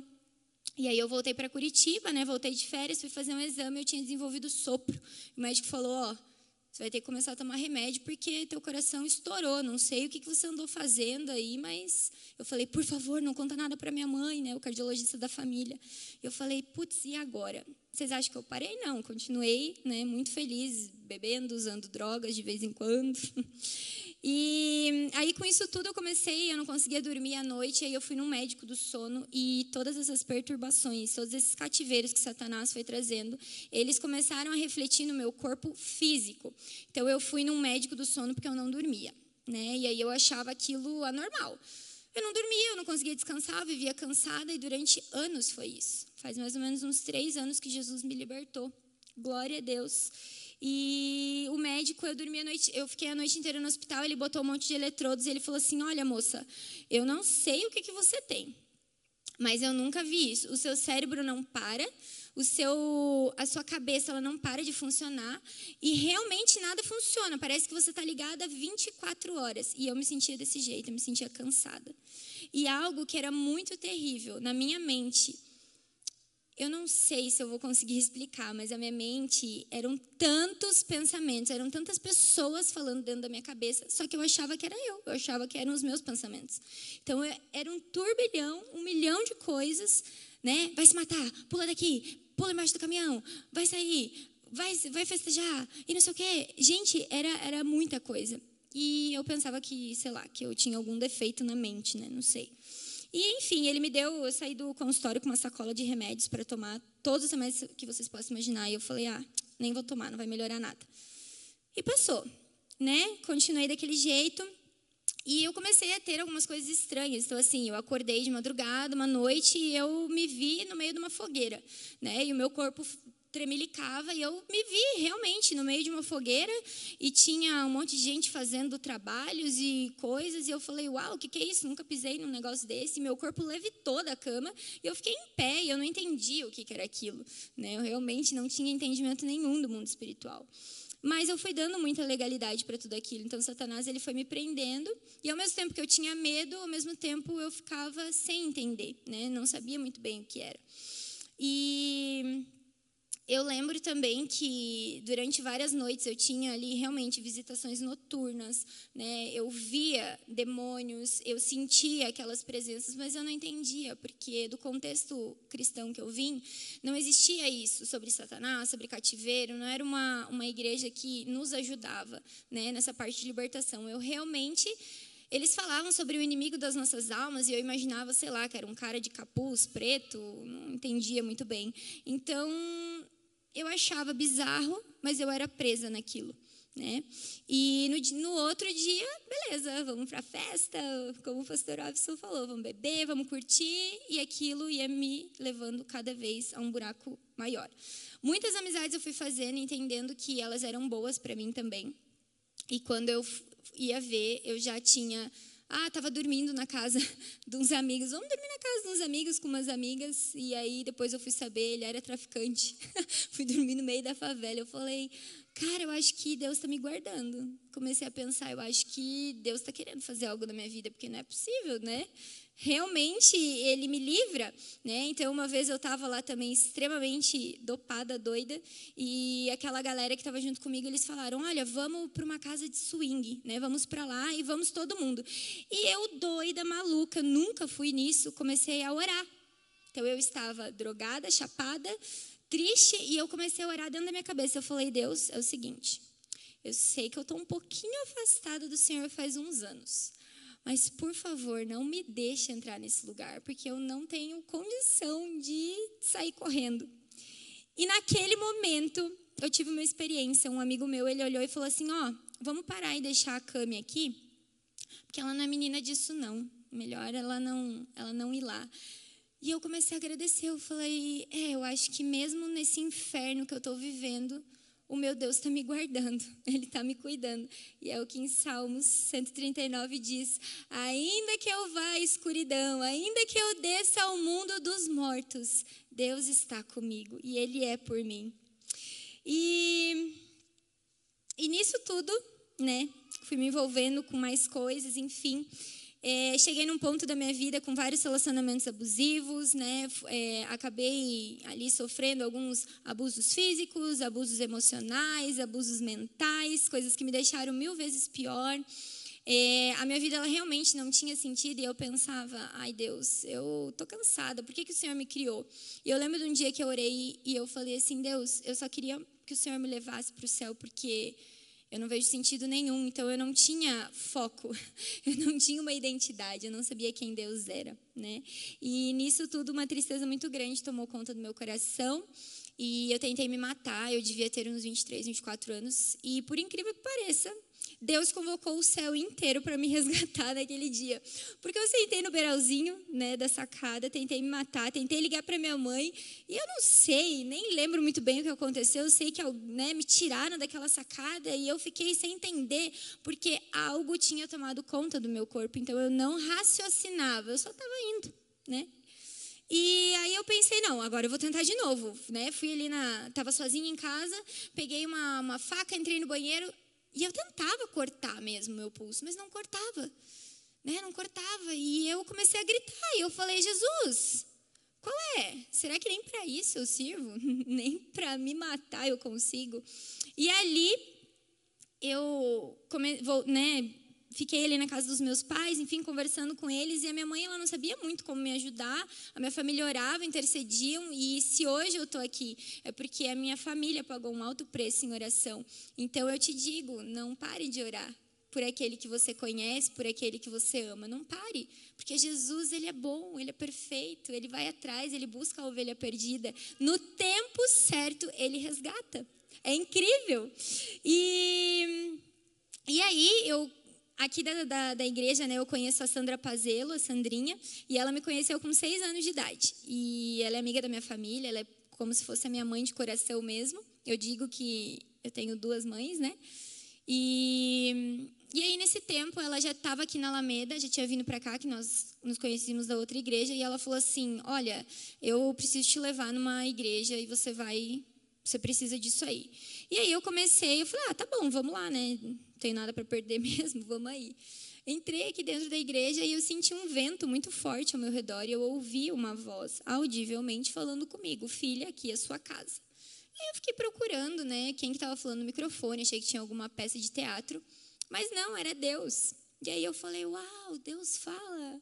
E aí eu voltei para Curitiba, né? Voltei de férias, fui fazer um exame, eu tinha desenvolvido sopro. O médico falou, ó, você vai ter que começar a tomar remédio porque teu coração estourou. Não sei o que você andou fazendo aí, mas eu falei, por favor, não conta nada para minha mãe, né? O cardiologista da família. Eu falei, putz, e agora? Vocês acham que eu parei? Não, continuei, né? Muito feliz, bebendo, usando drogas de vez em quando. *laughs* E aí, com isso tudo, eu comecei, eu não conseguia dormir à noite, aí eu fui num médico do sono e todas essas perturbações, todos esses cativeiros que Satanás foi trazendo, eles começaram a refletir no meu corpo físico. Então, eu fui num médico do sono porque eu não dormia, né? E aí eu achava aquilo anormal. Eu não dormia, eu não conseguia descansar, eu vivia cansada e durante anos foi isso. Faz mais ou menos uns três anos que Jesus me libertou. Glória a Deus. E o médico, eu dormi a noite, eu fiquei a noite inteira no hospital, ele botou um monte de eletrodos e ele falou assim: "Olha, moça, eu não sei o que que você tem, mas eu nunca vi isso. O seu cérebro não para, o seu, a sua cabeça ela não para de funcionar e realmente nada funciona. Parece que você está ligada 24 horas. E eu me sentia desse jeito, eu me sentia cansada. E algo que era muito terrível na minha mente eu não sei se eu vou conseguir explicar, mas a minha mente eram tantos pensamentos, eram tantas pessoas falando dentro da minha cabeça, só que eu achava que era eu, eu achava que eram os meus pensamentos. Então era um turbilhão, um milhão de coisas, né? Vai se matar, pula daqui, pula embaixo do caminhão, vai sair, vai, vai festejar e não sei o quê. Gente, era era muita coisa. E eu pensava que, sei lá, que eu tinha algum defeito na mente, né? Não sei. E, enfim, ele me deu, eu saí do consultório com uma sacola de remédios para tomar, todos os remédios que vocês possam imaginar. E eu falei, ah, nem vou tomar, não vai melhorar nada. E passou, né? Continuei daquele jeito. E eu comecei a ter algumas coisas estranhas. Então, assim, eu acordei de madrugada, uma noite, e eu me vi no meio de uma fogueira, né? E o meu corpo tremelicava e eu me vi realmente no meio de uma fogueira e tinha um monte de gente fazendo trabalhos e coisas e eu falei, uau, o que, que é isso? Nunca pisei num negócio desse. E meu corpo levitou da cama e eu fiquei em pé e eu não entendi o que, que era aquilo. Né? Eu realmente não tinha entendimento nenhum do mundo espiritual. Mas eu fui dando muita legalidade para tudo aquilo. Então, Satanás ele foi me prendendo. E ao mesmo tempo que eu tinha medo, ao mesmo tempo eu ficava sem entender. Né? Não sabia muito bem o que era. E eu lembro também que durante várias noites eu tinha ali realmente visitações noturnas, né? Eu via demônios, eu sentia aquelas presenças, mas eu não entendia, porque do contexto cristão que eu vim, não existia isso sobre Satanás, sobre cativeiro, não era uma, uma igreja que nos ajudava, né? Nessa parte de libertação. Eu realmente eles falavam sobre o inimigo das nossas almas e eu imaginava, sei lá, que era um cara de capuz preto, não entendia muito bem. Então, eu achava bizarro, mas eu era presa naquilo. Né? E no, no outro dia, beleza, vamos para a festa, como o pastor Robson falou, vamos beber, vamos curtir, e aquilo ia me levando cada vez a um buraco maior. Muitas amizades eu fui fazendo, entendendo que elas eram boas para mim também. E quando eu ia ver, eu já tinha ah, estava dormindo na casa *laughs* de uns amigos. Vamos dormir na casa de uns amigos com umas amigas. E aí depois eu fui saber, ele era traficante. *laughs* fui dormir no meio da favela. Eu falei, cara, eu acho que Deus está me guardando. Comecei a pensar, eu acho que Deus está querendo fazer algo na minha vida, porque não é possível, né? Realmente ele me livra, né? Então uma vez eu estava lá também extremamente dopada, doida, e aquela galera que estava junto comigo, eles falaram: "Olha, vamos para uma casa de swing, né? Vamos para lá e vamos todo mundo". E eu doida, maluca, nunca fui nisso, comecei a orar. Então eu estava drogada, chapada, triste, e eu comecei a orar dentro da minha cabeça. Eu falei: "Deus, é o seguinte, eu sei que eu estou um pouquinho afastada do Senhor faz uns anos. Mas, por favor, não me deixe entrar nesse lugar, porque eu não tenho condição de sair correndo. E naquele momento, eu tive uma experiência. Um amigo meu, ele olhou e falou assim: Ó, oh, vamos parar e deixar a Cami aqui, porque ela não é menina disso, não. Melhor ela não, ela não ir lá. E eu comecei a agradecer. Eu falei: É, eu acho que mesmo nesse inferno que eu estou vivendo, o meu Deus está me guardando, *laughs* Ele está me cuidando. E é o que em Salmos 139 diz: Ainda que eu vá à escuridão, ainda que eu desça ao mundo dos mortos, Deus está comigo e Ele é por mim. E, e nisso tudo, né, fui me envolvendo com mais coisas, enfim. É, cheguei num ponto da minha vida com vários relacionamentos abusivos, né? É, acabei ali sofrendo alguns abusos físicos, abusos emocionais, abusos mentais, coisas que me deixaram mil vezes pior. É, a minha vida ela realmente não tinha sentido e eu pensava, ai Deus, eu tô cansada, por que, que o Senhor me criou? E eu lembro de um dia que eu orei e eu falei assim, Deus, eu só queria que o Senhor me levasse para o céu, porque eu não vejo sentido nenhum, então eu não tinha foco, *laughs* eu não tinha uma identidade, eu não sabia quem Deus era, né? E nisso tudo uma tristeza muito grande tomou conta do meu coração. E eu tentei me matar, eu devia ter uns 23, 24 anos, e por incrível que pareça, Deus convocou o céu inteiro para me resgatar *laughs* naquele dia. Porque eu sentei no beiralzinho né, da sacada, tentei me matar, tentei ligar para minha mãe, e eu não sei, nem lembro muito bem o que aconteceu. Eu sei que né, me tiraram daquela sacada e eu fiquei sem entender, porque algo tinha tomado conta do meu corpo, então eu não raciocinava, eu só estava indo. Né? E aí eu pensei, não, agora eu vou tentar de novo, né? Fui ali na, tava sozinha em casa, peguei uma, uma faca, entrei no banheiro, e eu tentava cortar mesmo meu pulso, mas não cortava. Né? Não cortava. E eu comecei a gritar. E eu falei, Jesus, qual é? Será que nem para isso eu sirvo? *laughs* nem para me matar eu consigo? E ali eu come, vou, né, fiquei ali na casa dos meus pais, enfim, conversando com eles, e a minha mãe ela não sabia muito como me ajudar. A minha família orava, intercediam, e se hoje eu estou aqui é porque a minha família pagou um alto preço em oração. Então eu te digo, não pare de orar por aquele que você conhece, por aquele que você ama. Não pare, porque Jesus ele é bom, ele é perfeito, ele vai atrás, ele busca a ovelha perdida. No tempo certo ele resgata. É incrível. E e aí eu Aqui da, da, da, igreja, né, eu conheço a Sandra Pazelo, a Sandrinha, e ela me conheceu com seis anos de idade. E ela é amiga da minha família, ela é como se fosse a minha mãe de coração mesmo. Eu digo que eu tenho duas mães, né? E, e aí, nesse tempo, ela já estava aqui na Alameda, já tinha vindo para cá, que nós nos conhecíamos da outra igreja, e ela falou assim: Olha, eu preciso te levar numa igreja e você vai, você precisa disso aí. E aí eu comecei, eu falei: Ah, tá bom, vamos lá, né? Tenho nada para perder *laughs* mesmo, vamos aí. Entrei aqui dentro da igreja e eu senti um vento muito forte ao meu redor e eu ouvi uma voz audivelmente falando comigo: "Filha, aqui é a sua casa". Aí eu fiquei procurando, né, quem que estava falando no microfone, achei que tinha alguma peça de teatro, mas não, era Deus. E aí eu falei: "Uau, Deus fala".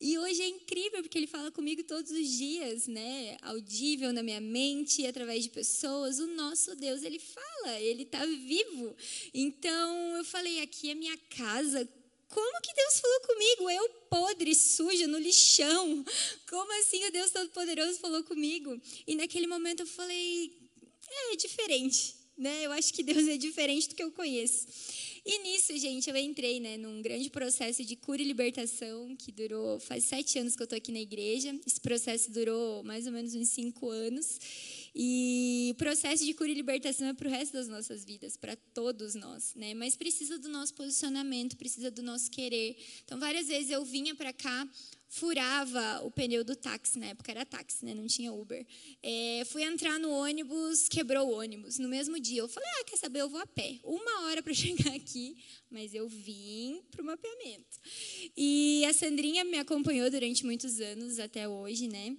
E hoje é incrível porque ele fala comigo todos os dias, né? Audível na minha mente, através de pessoas. O nosso Deus, ele fala, ele está vivo. Então eu falei: aqui é minha casa. Como que Deus falou comigo? Eu podre, suja, no lixão. Como assim o Deus Todo-Poderoso falou comigo? E naquele momento eu falei: é, é diferente, né? Eu acho que Deus é diferente do que eu conheço. E nisso, gente, eu entrei né, num grande processo de cura e libertação que durou, faz sete anos que eu estou aqui na igreja. Esse processo durou mais ou menos uns cinco anos. E o processo de cura e libertação é para o resto das nossas vidas, para todos nós, né? Mas precisa do nosso posicionamento, precisa do nosso querer. Então, várias vezes eu vinha para cá furava o pneu do táxi, na época era táxi, né? não tinha Uber. É, fui entrar no ônibus, quebrou o ônibus. No mesmo dia, eu falei, ah, quer saber, eu vou a pé. Uma hora para *laughs* chegar aqui, mas eu vim para o mapeamento. E a Sandrinha me acompanhou durante muitos anos, até hoje, né?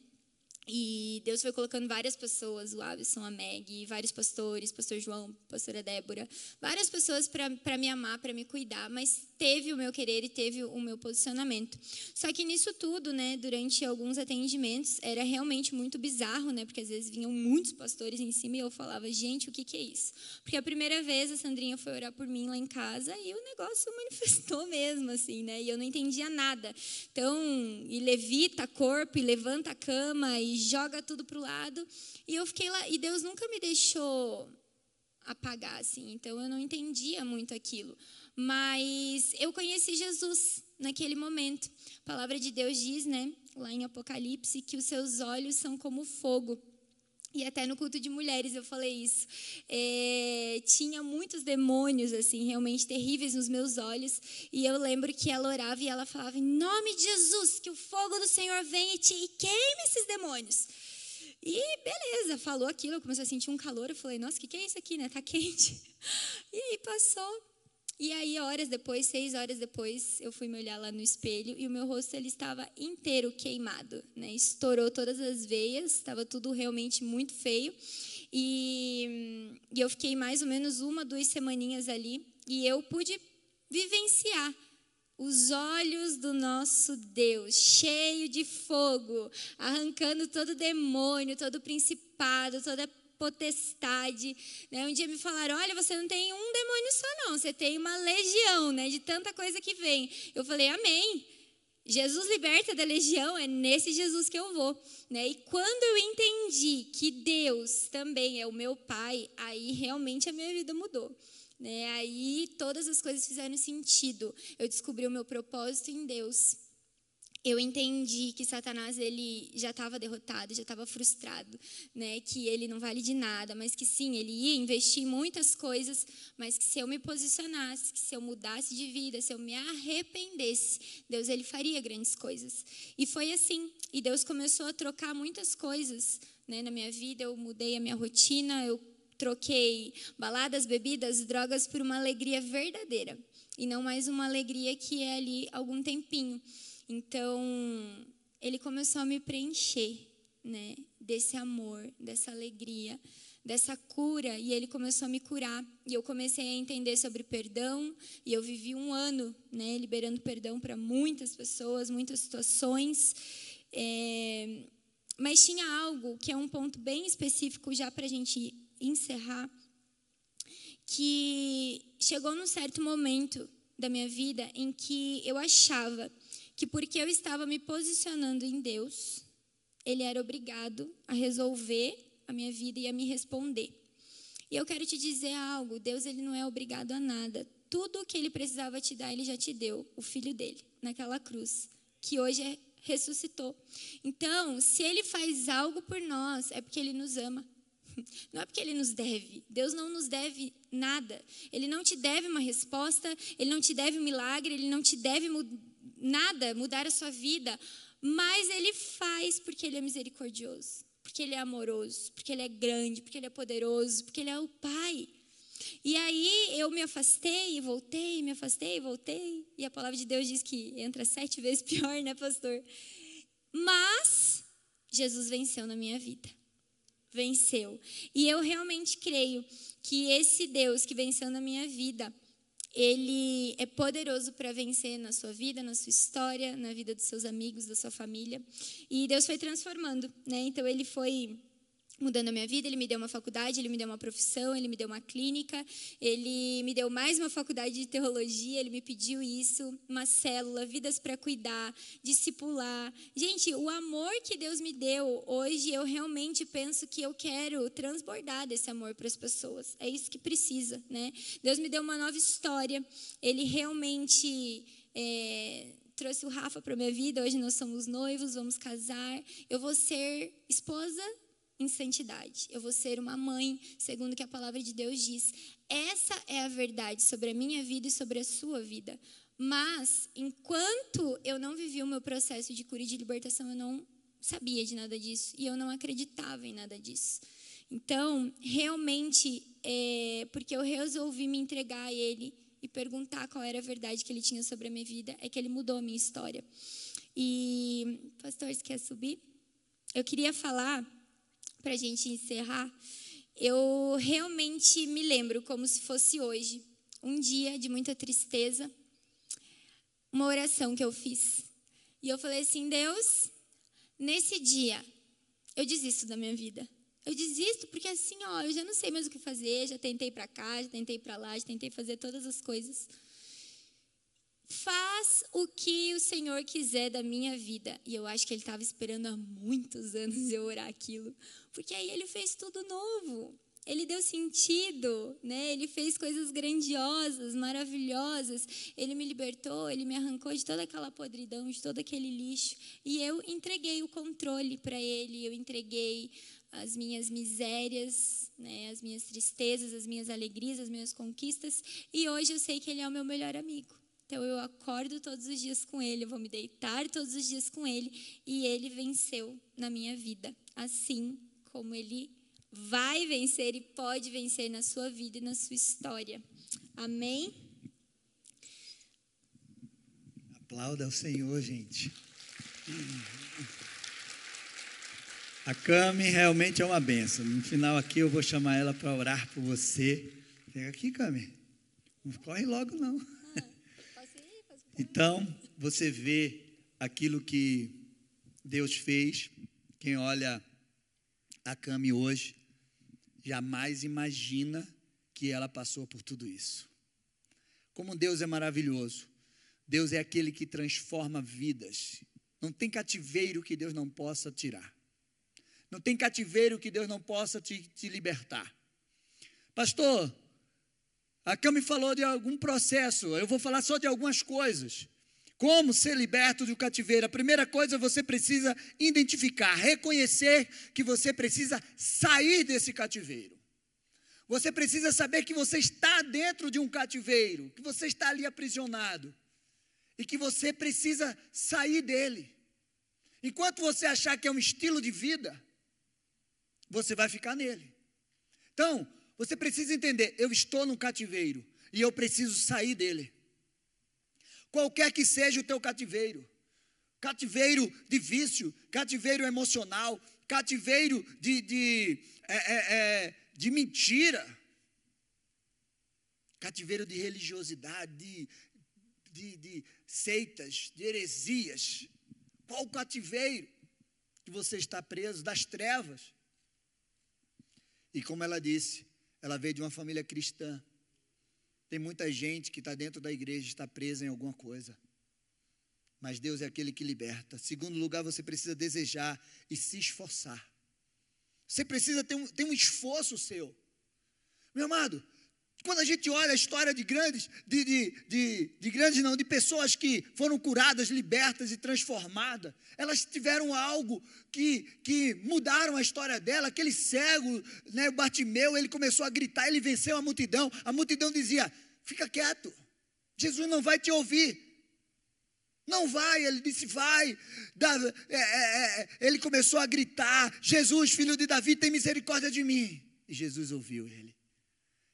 E Deus foi colocando várias pessoas, o Alisson, a Meg, vários pastores, pastor João, pastora Débora, várias pessoas para me amar, para me cuidar, mas teve o meu querer e teve o meu posicionamento. Só que nisso tudo, né, durante alguns atendimentos, era realmente muito bizarro, né, porque às vezes vinham muitos pastores em cima e eu falava, gente, o que, que é isso? Porque a primeira vez a Sandrinha foi orar por mim lá em casa e o negócio *laughs* manifestou mesmo, assim, né, e eu não entendia nada. Então, e levita corpo, e levanta a cama, e joga tudo para o lado. E eu fiquei lá, e Deus nunca me deixou apagar, assim, então eu não entendia muito aquilo. Mas eu conheci Jesus naquele momento. A palavra de Deus diz, né, lá em Apocalipse, que os seus olhos são como fogo. E até no culto de mulheres eu falei isso. É, tinha muitos demônios, assim, realmente terríveis nos meus olhos. E eu lembro que ela orava e ela falava: Em nome de Jesus, que o fogo do Senhor venha e, te, e queime esses demônios. E beleza, falou aquilo, eu comecei a sentir um calor. Eu falei: Nossa, o que, que é isso aqui, né? Tá quente. *laughs* E aí passou. E aí, horas depois, seis horas depois, eu fui me olhar lá no espelho e o meu rosto ele estava inteiro queimado, né? Estourou todas as veias, estava tudo realmente muito feio. E, e eu fiquei mais ou menos uma, duas semaninhas ali e eu pude vivenciar os olhos do nosso Deus, cheio de fogo, arrancando todo demônio, todo principado, toda potestade. Né? Um dia me falaram: olha, você não tem um demônio só, não, você tem uma legião né, de tanta coisa que vem. Eu falei: Amém. Jesus liberta da legião, é nesse Jesus que eu vou. Né? E quando eu entendi que Deus também é o meu Pai, aí realmente a minha vida mudou. Né? Aí todas as coisas fizeram sentido. Eu descobri o meu propósito em Deus eu entendi que Satanás ele já estava derrotado, já estava frustrado, né? Que ele não vale de nada, mas que sim, ele ia investir em muitas coisas, mas que se eu me posicionasse, que se eu mudasse de vida, se eu me arrependesse, Deus ele faria grandes coisas. E foi assim. E Deus começou a trocar muitas coisas, né? Na minha vida, eu mudei a minha rotina, eu troquei baladas, bebidas, drogas por uma alegria verdadeira e não mais uma alegria que é ali algum tempinho. Então, ele começou a me preencher, né, desse amor, dessa alegria, dessa cura, e ele começou a me curar. E eu comecei a entender sobre perdão, e eu vivi um ano, né, liberando perdão para muitas pessoas, muitas situações. É, mas tinha algo que é um ponto bem específico já para a gente encerrar, que chegou num certo momento da minha vida em que eu achava que porque eu estava me posicionando em Deus, ele era obrigado a resolver a minha vida e a me responder. E eu quero te dizer algo, Deus ele não é obrigado a nada. Tudo o que ele precisava te dar, ele já te deu, o filho dele, naquela cruz, que hoje é, ressuscitou. Então, se ele faz algo por nós, é porque ele nos ama. *laughs* Não é porque ele nos deve. Deus não nos deve nada. Ele não te deve uma resposta, ele não te deve um milagre, ele não te deve nada, mudar a sua vida, mas ele faz porque ele é misericordioso, porque ele é amoroso, porque ele é grande, porque ele é poderoso, porque ele é o Pai. E aí eu me afastei e voltei, me afastei e voltei. E a palavra de Deus diz que entra sete *laughs* vezes pior, né, pastor? Mas Jesus venceu na minha vida. Venceu. E eu realmente creio que esse Deus que venceu na minha vida, ele é poderoso para vencer na sua vida, na sua história, na vida dos seus amigos, da sua família. E Deus foi transformando, né? Então ele foi mudando a minha vida, ele me deu uma faculdade, ele me deu uma profissão, ele me deu uma clínica, ele me deu mais uma faculdade de teologia, ele me pediu isso, uma célula, vidas para cuidar, discipular. Gente, o amor que Deus me deu, hoje eu realmente penso que eu quero transbordar desse amor para as pessoas. É isso que precisa, né? Deus me deu uma nova história, ele realmente é, trouxe o Rafa para minha vida. Hoje nós somos noivos, vamos casar. Eu vou ser esposa em santidade. Eu vou ser uma mãe, segundo que a palavra de Deus diz. Essa é a verdade sobre a minha vida e sobre a sua vida. Mas, enquanto eu não vivi o meu processo de cura e de libertação, eu não sabia de nada disso e eu não acreditava em nada disso. Então, realmente, é, porque eu resolvi me entregar a Ele e perguntar qual era a verdade que Ele tinha sobre a minha vida, é que Ele mudou a minha história. E, pastor, você quer subir? Eu queria falar, para a gente encerrar, eu realmente me lembro como se fosse hoje, um dia de muita tristeza, uma oração que eu fiz. E eu falei assim: Deus, nesse dia, eu desisto da minha vida. Eu desisto porque assim, ó, eu já não sei mais o que fazer, já tentei para cá, já tentei para lá, já tentei fazer todas as coisas. Faz o que o Senhor quiser da minha vida. E eu acho que ele estava esperando há muitos *laughs* anos eu orar aquilo, porque aí ele fez tudo novo. Ele deu sentido, né? Ele fez coisas grandiosas, maravilhosas. Ele me libertou, ele me arrancou de toda aquela podridão, de todo aquele lixo. E eu entreguei o controle para ele, eu entreguei as minhas misérias, né, as minhas tristezas, as minhas alegrias, as minhas conquistas. E hoje eu sei que ele é o meu melhor amigo. Então eu acordo todos os dias com ele, eu vou me deitar todos os dias com ele e ele venceu na minha vida, assim como ele vai vencer e pode vencer na sua vida e na sua história. Amém? Aplauda ao Senhor, gente. A Cami realmente é uma benção. No final aqui eu vou chamar ela para orar por você. Pega aqui, Cami. Não corre logo, não. Então, você vê aquilo que Deus fez. Quem olha a Cami hoje, jamais imagina que ela passou por tudo isso. Como Deus é maravilhoso. Deus é aquele que transforma vidas. Não tem cativeiro que Deus não possa tirar. Não tem cativeiro que Deus não possa te, te libertar. Pastor, a Cami falou de algum processo, eu vou falar só de algumas coisas. Como ser liberto do cativeiro? A primeira coisa você precisa identificar, reconhecer que você precisa sair desse cativeiro. Você precisa saber que você está dentro de um cativeiro, que você está ali aprisionado e que você precisa sair dele. Enquanto você achar que é um estilo de vida, você vai ficar nele. Então, você precisa entender: eu estou no cativeiro e eu preciso sair dele. Qualquer que seja o teu cativeiro, cativeiro de vício, cativeiro emocional, cativeiro de, de, é, é, é, de mentira, cativeiro de religiosidade, de, de, de seitas, de heresias. Qual cativeiro que você está preso? Das trevas. E como ela disse, ela veio de uma família cristã. Tem muita gente que está dentro da igreja, está presa em alguma coisa. Mas Deus é aquele que liberta. Segundo lugar, você precisa desejar e se esforçar. Você precisa ter um, ter um esforço seu. Meu amado, quando a gente olha a história de grandes, de, de, de, de, grandes não, de pessoas que foram curadas, libertas e transformadas, elas tiveram algo que, que mudaram a história dela. Aquele cego, né, o Bartimeu, ele começou a gritar, ele venceu a multidão. A multidão dizia: fica quieto, Jesus não vai te ouvir. Não vai, ele disse, vai. É, é, é, ele começou a gritar: Jesus, filho de Davi, tem misericórdia de mim. E Jesus ouviu ele.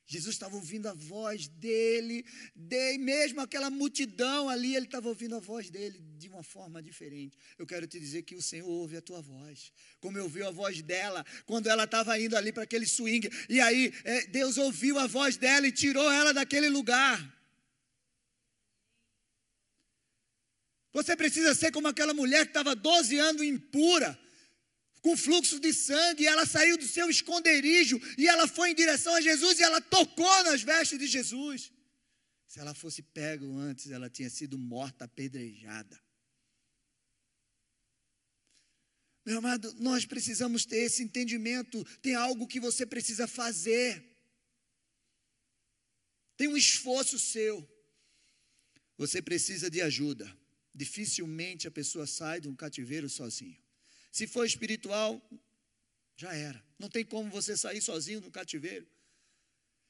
Jesus estava ouvindo a voz dele, de, mesmo aquela multidão ali, ele estava ouvindo a voz dele de uma forma diferente. Eu quero te dizer que o Senhor ouve a tua voz, como ouviu a voz dela, quando ela estava indo ali para aquele swing, e aí é, Deus ouviu a voz dela e tirou ela daquele lugar. Você precisa ser como aquela mulher que estava 12 anos impura, com fluxo de sangue, ela saiu do seu esconderijo e ela foi em direção a Jesus e ela tocou nas vestes de Jesus. Se ela fosse pego antes, ela tinha sido morta, apedrejada. Meu amado, nós precisamos ter esse entendimento. Tem algo que você precisa fazer. Tem um esforço seu. Você precisa de ajuda. Dificilmente a pessoa sai de um cativeiro sozinho. Se for espiritual, Já era. Não tem como você sair sozinho do cativeiro.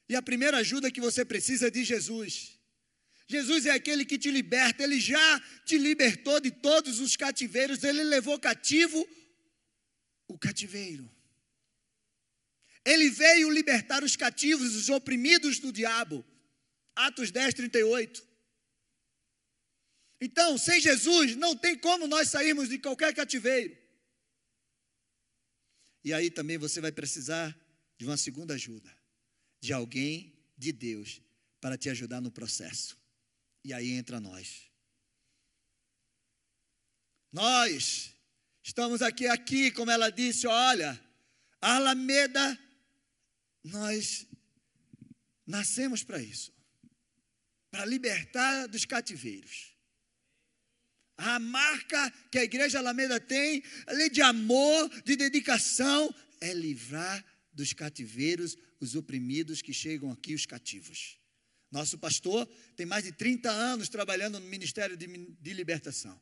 E a primeira ajuda que você precisa é de Jesus. Jesus é aquele que te liberta, ele já te libertou de todos os cativeiros, ele levou cativo o cativeiro. Ele veio libertar os cativos, os oprimidos do diabo. Atos 10, 38. Então, sem Jesus, não tem como nós sairmos de qualquer cativeiro. E aí também você vai precisar de uma segunda ajuda, de alguém de Deus para te ajudar no processo. E aí entra nós. Nós estamos aqui, aqui, como ela disse, olha, Alameda, nós nascemos para isso, para libertar dos cativeiros. A marca que a igreja Alameda tem, além de amor, de dedicação, é livrar dos cativeiros os oprimidos que chegam aqui, os cativos. Nosso pastor tem mais de 30 anos trabalhando no Ministério de, de Libertação.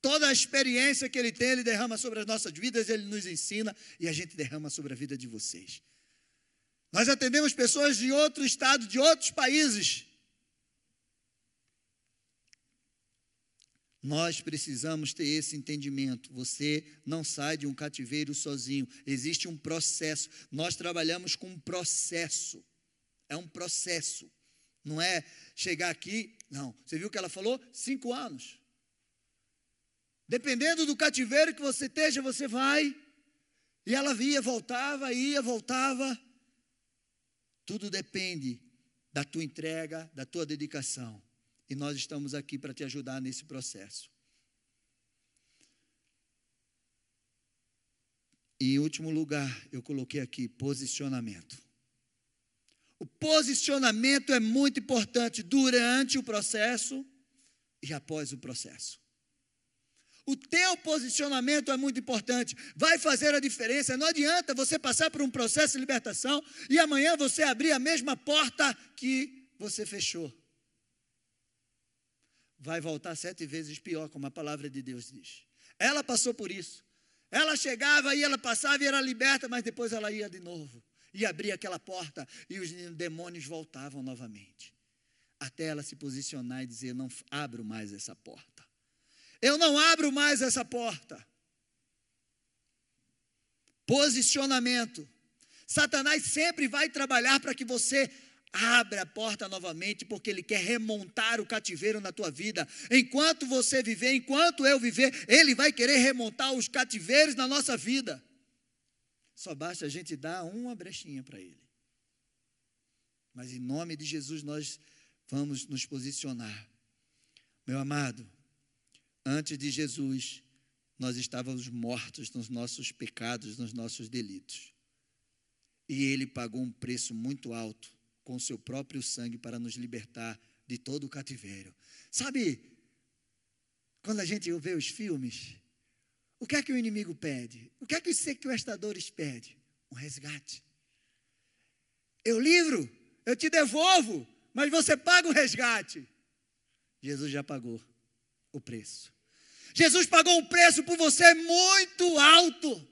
Toda a experiência que ele tem, ele derrama sobre as nossas vidas, ele nos ensina e a gente derrama sobre a vida de vocês. Nós atendemos pessoas de outro estado, de outros países, Nós precisamos ter esse entendimento. Você não sai de um cativeiro sozinho. Existe um processo. Nós trabalhamos com um processo. É um processo. Não é chegar aqui. Não. Você viu o que ela falou? Cinco anos. Dependendo do cativeiro que você esteja, você vai. E ela via, voltava, ia, voltava. Tudo depende da tua entrega, da tua dedicação. E nós estamos aqui para te ajudar nesse processo. E em último lugar, eu coloquei aqui posicionamento. O posicionamento é muito importante durante o processo e após o processo. O teu posicionamento é muito importante, vai fazer a diferença. Não adianta você passar por um processo de libertação e amanhã você abrir a mesma porta que você fechou vai voltar sete vezes pior, como a palavra de Deus diz. Ela passou por isso. Ela chegava e ela passava e era liberta, mas depois ela ia de novo. E abria aquela porta e os demônios voltavam novamente. Até ela se posicionar e dizer: Não abro mais essa porta. Eu não abro mais essa porta. Posicionamento. Satanás sempre vai trabalhar para que você Abre a porta novamente, porque Ele quer remontar o cativeiro na tua vida. Enquanto você viver, enquanto eu viver, Ele vai querer remontar os cativeiros na nossa vida. Só basta a gente dar uma brechinha para Ele. Mas em nome de Jesus nós vamos nos posicionar. Meu amado, antes de Jesus, nós estávamos mortos nos nossos pecados, nos nossos delitos. E Ele pagou um preço muito alto com seu próprio sangue para nos libertar de todo o cativeiro. Sabe, quando a gente vê os filmes, o que é que o inimigo pede? O que é que os sequestradores pedem? Um resgate. Eu livro, eu te devolvo, mas você paga o resgate. Jesus já pagou o preço. Jesus pagou um preço por você muito alto.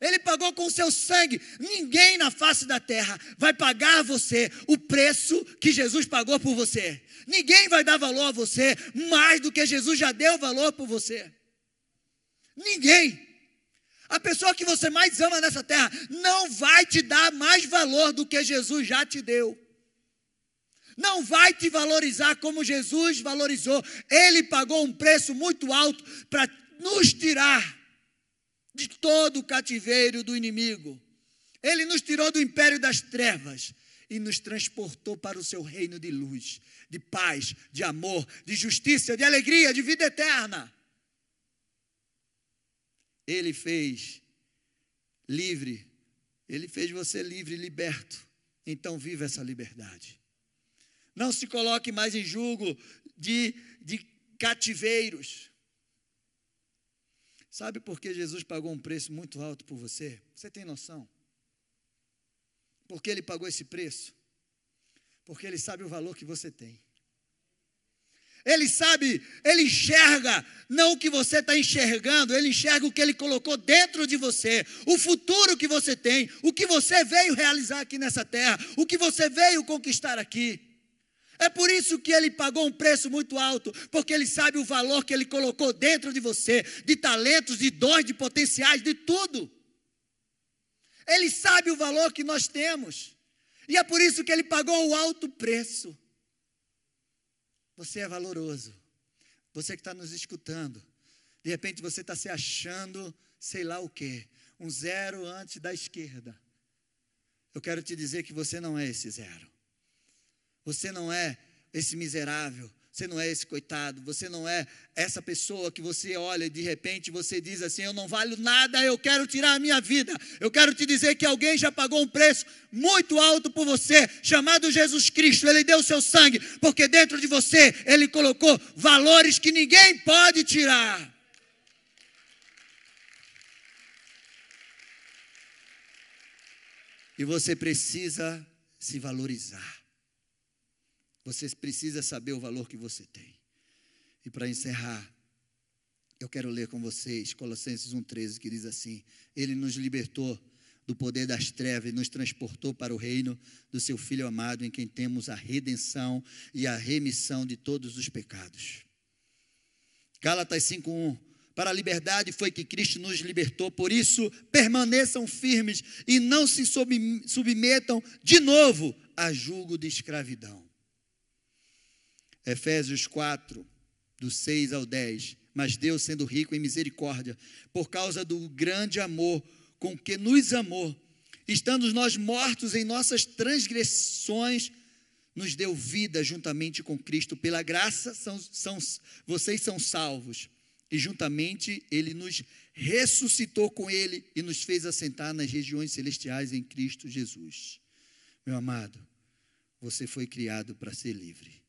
Ele pagou com seu sangue. Ninguém na face da terra vai pagar você o preço que Jesus pagou por você. Ninguém vai dar valor a você mais do que Jesus já deu valor por você. Ninguém. A pessoa que você mais ama nessa terra não vai te dar mais valor do que Jesus já te deu. Não vai te valorizar como Jesus valorizou. Ele pagou um preço muito alto para nos tirar de todo o cativeiro do inimigo. Ele nos tirou do império das trevas e nos transportou para o seu reino de luz, de paz, de amor, de justiça, de alegria, de vida eterna. Ele fez livre, ele fez você livre, liberto. Então viva essa liberdade. Não se coloque mais em julgo de, de cativeiros. Sabe por que Jesus pagou um preço muito alto por você? Você tem noção? Por que ele pagou esse preço? Porque ele sabe o valor que você tem. Ele sabe, ele enxerga não o que você está enxergando, ele enxerga o que ele colocou dentro de você, o futuro que você tem, o que você veio realizar aqui nessa terra, o que você veio conquistar aqui. É por isso que ele pagou um preço muito alto, porque ele sabe o valor que ele colocou dentro de você, de talentos, de dons, de potenciais, de tudo. Ele sabe o valor que nós temos, e é por isso que ele pagou o alto preço. Você é valoroso. Você que está nos escutando. De repente você está se achando, sei lá o quê, um zero antes da esquerda. Eu quero te dizer que você não é esse zero. Você não é esse miserável. Você não é esse coitado, você não é essa pessoa que você olha e de repente você diz assim: Eu não valho nada, eu quero tirar a minha vida. Eu quero te dizer que alguém já pagou um preço muito alto por você, chamado Jesus Cristo. Ele deu o seu sangue, porque dentro de você ele colocou valores que ninguém pode tirar. E você precisa se valorizar. Você precisa saber o valor que você tem. E para encerrar, eu quero ler com vocês Colossenses 1,13, que diz assim: Ele nos libertou do poder das trevas e nos transportou para o reino do seu Filho amado, em quem temos a redenção e a remissão de todos os pecados. Gálatas 5,1 para a liberdade foi que Cristo nos libertou, por isso permaneçam firmes e não se submetam de novo a julgo de escravidão. Efésios 4, do 6 ao 10. Mas Deus, sendo rico em misericórdia, por causa do grande amor com que nos amou, estando nós mortos em nossas transgressões, nos deu vida juntamente com Cristo. Pela graça, são, são, vocês são salvos. E juntamente Ele nos ressuscitou com Ele e nos fez assentar nas regiões celestiais em Cristo Jesus. Meu amado, você foi criado para ser livre.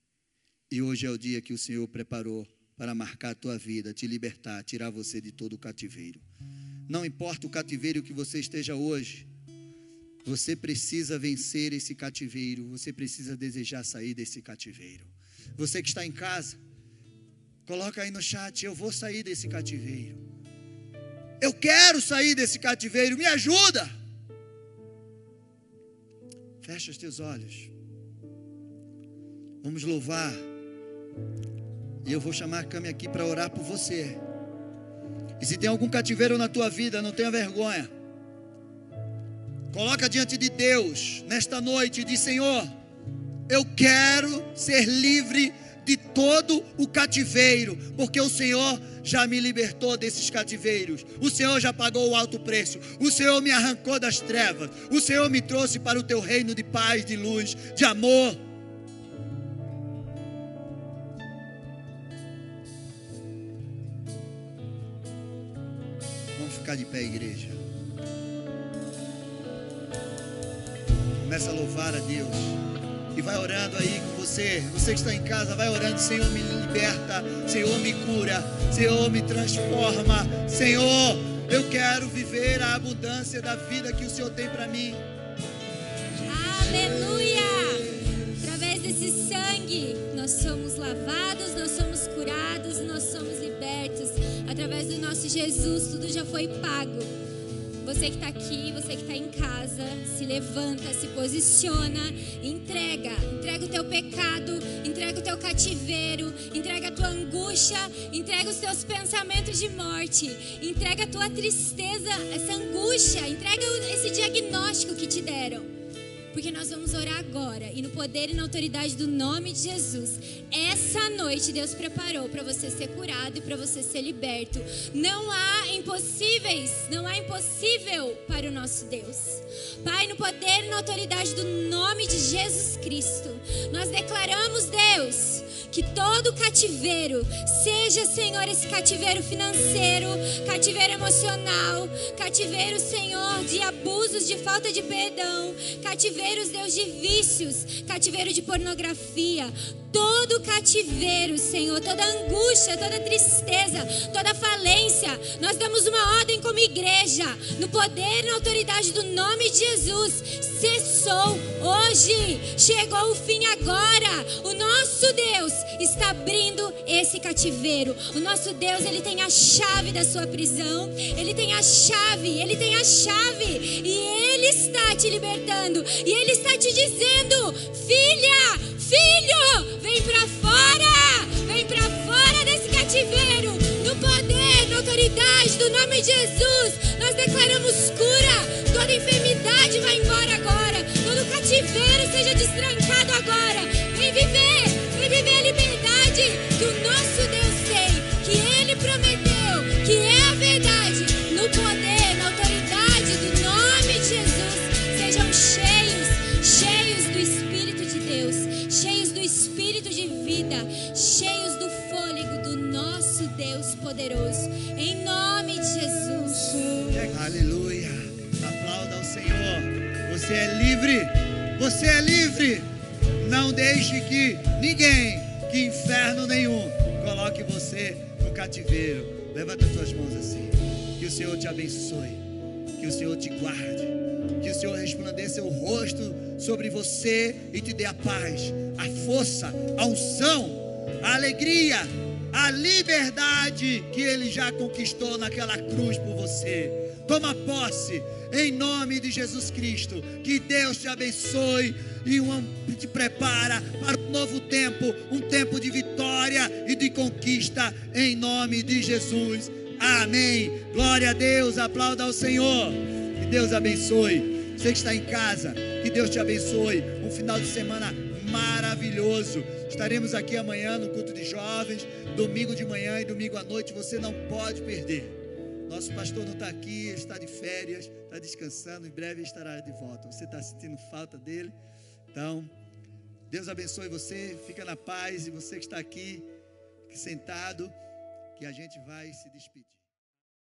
E hoje é o dia que o Senhor preparou para marcar a tua vida, te libertar, tirar você de todo o cativeiro. Não importa o cativeiro que você esteja hoje, você precisa vencer esse cativeiro, você precisa desejar sair desse cativeiro. Você que está em casa, coloca aí no chat, eu vou sair desse cativeiro. Eu quero sair desse cativeiro, me ajuda. Fecha os teus olhos. Vamos louvar. E eu vou chamar a Cami aqui para orar por você. E se tem algum cativeiro na tua vida, não tenha vergonha. Coloca diante de Deus nesta noite e diz: Senhor, eu quero ser livre de todo o cativeiro, porque o Senhor já me libertou desses cativeiros. O Senhor já pagou o alto preço. O Senhor me arrancou das trevas. O Senhor me trouxe para o teu reino de paz, de luz, de amor. Ficar de pé, igreja. Começa a louvar a Deus. E vai orando aí com você. Você que está em casa, vai orando. Senhor, me liberta. Senhor, me cura. Senhor, me transforma. Senhor, eu quero viver a abundância da vida que o Senhor tem para mim. Através do nosso Jesus, tudo já foi pago. Você que está aqui, você que está em casa, se levanta, se posiciona, entrega, entrega o teu pecado, entrega o teu cativeiro, entrega a tua angústia, entrega os teus pensamentos de morte, entrega a tua tristeza, essa angústia, entrega esse diagnóstico que te deram porque nós vamos orar agora e no poder e na autoridade do nome de Jesus. Essa noite Deus preparou para você ser curado e para você ser liberto. Não há impossíveis, não há impossível para o nosso Deus. Pai, no poder e na autoridade do nome de Jesus Cristo, nós declaramos, Deus, que todo cativeiro, seja, Senhor, esse cativeiro financeiro, cativeiro emocional, cativeiro, Senhor, de abusos, de falta de perdão, cativeiros, Deus, de vícios, cativeiro de pornografia, todo cativeiro, Senhor, toda angústia, toda tristeza, toda falência, Nós damos uma ordem como igreja, no poder e na autoridade do nome de Jesus. Cessou hoje, chegou o fim agora. O nosso Deus está abrindo esse cativeiro. O nosso Deus, ele tem a chave da sua prisão. Ele tem a chave, ele tem a chave e ele está te libertando. E ele está te dizendo: de Jesus, nós declaramos cura. Toda enfermidade vai embora agora. Todo cativeiro seja destrancado agora. Vem viver, vem viver a liberdade que o nosso Deus livre. Você é livre. Não deixe que ninguém, que inferno nenhum, coloque você no cativeiro. Levanta as suas mãos assim. Que o Senhor te abençoe. Que o Senhor te guarde. Que o Senhor resplandeça o rosto sobre você e te dê a paz, a força, a unção, a alegria, a liberdade que Ele já conquistou naquela cruz por você. Toma posse em nome de Jesus Cristo. Que Deus te abençoe e te prepara para um novo tempo, um tempo de vitória e de conquista em nome de Jesus. Amém. Glória a Deus. Aplauda ao Senhor. Que Deus abençoe. Você que está em casa, que Deus te abençoe. Um final de semana maravilhoso. Estaremos aqui amanhã no culto de jovens, domingo de manhã e domingo à noite. Você não pode perder. Nosso pastor não está aqui, está de férias, está descansando. Em breve estará de volta. Você está sentindo falta dele? Então, Deus abençoe você. Fica na paz. E você que está aqui, sentado, que a gente vai se despedir.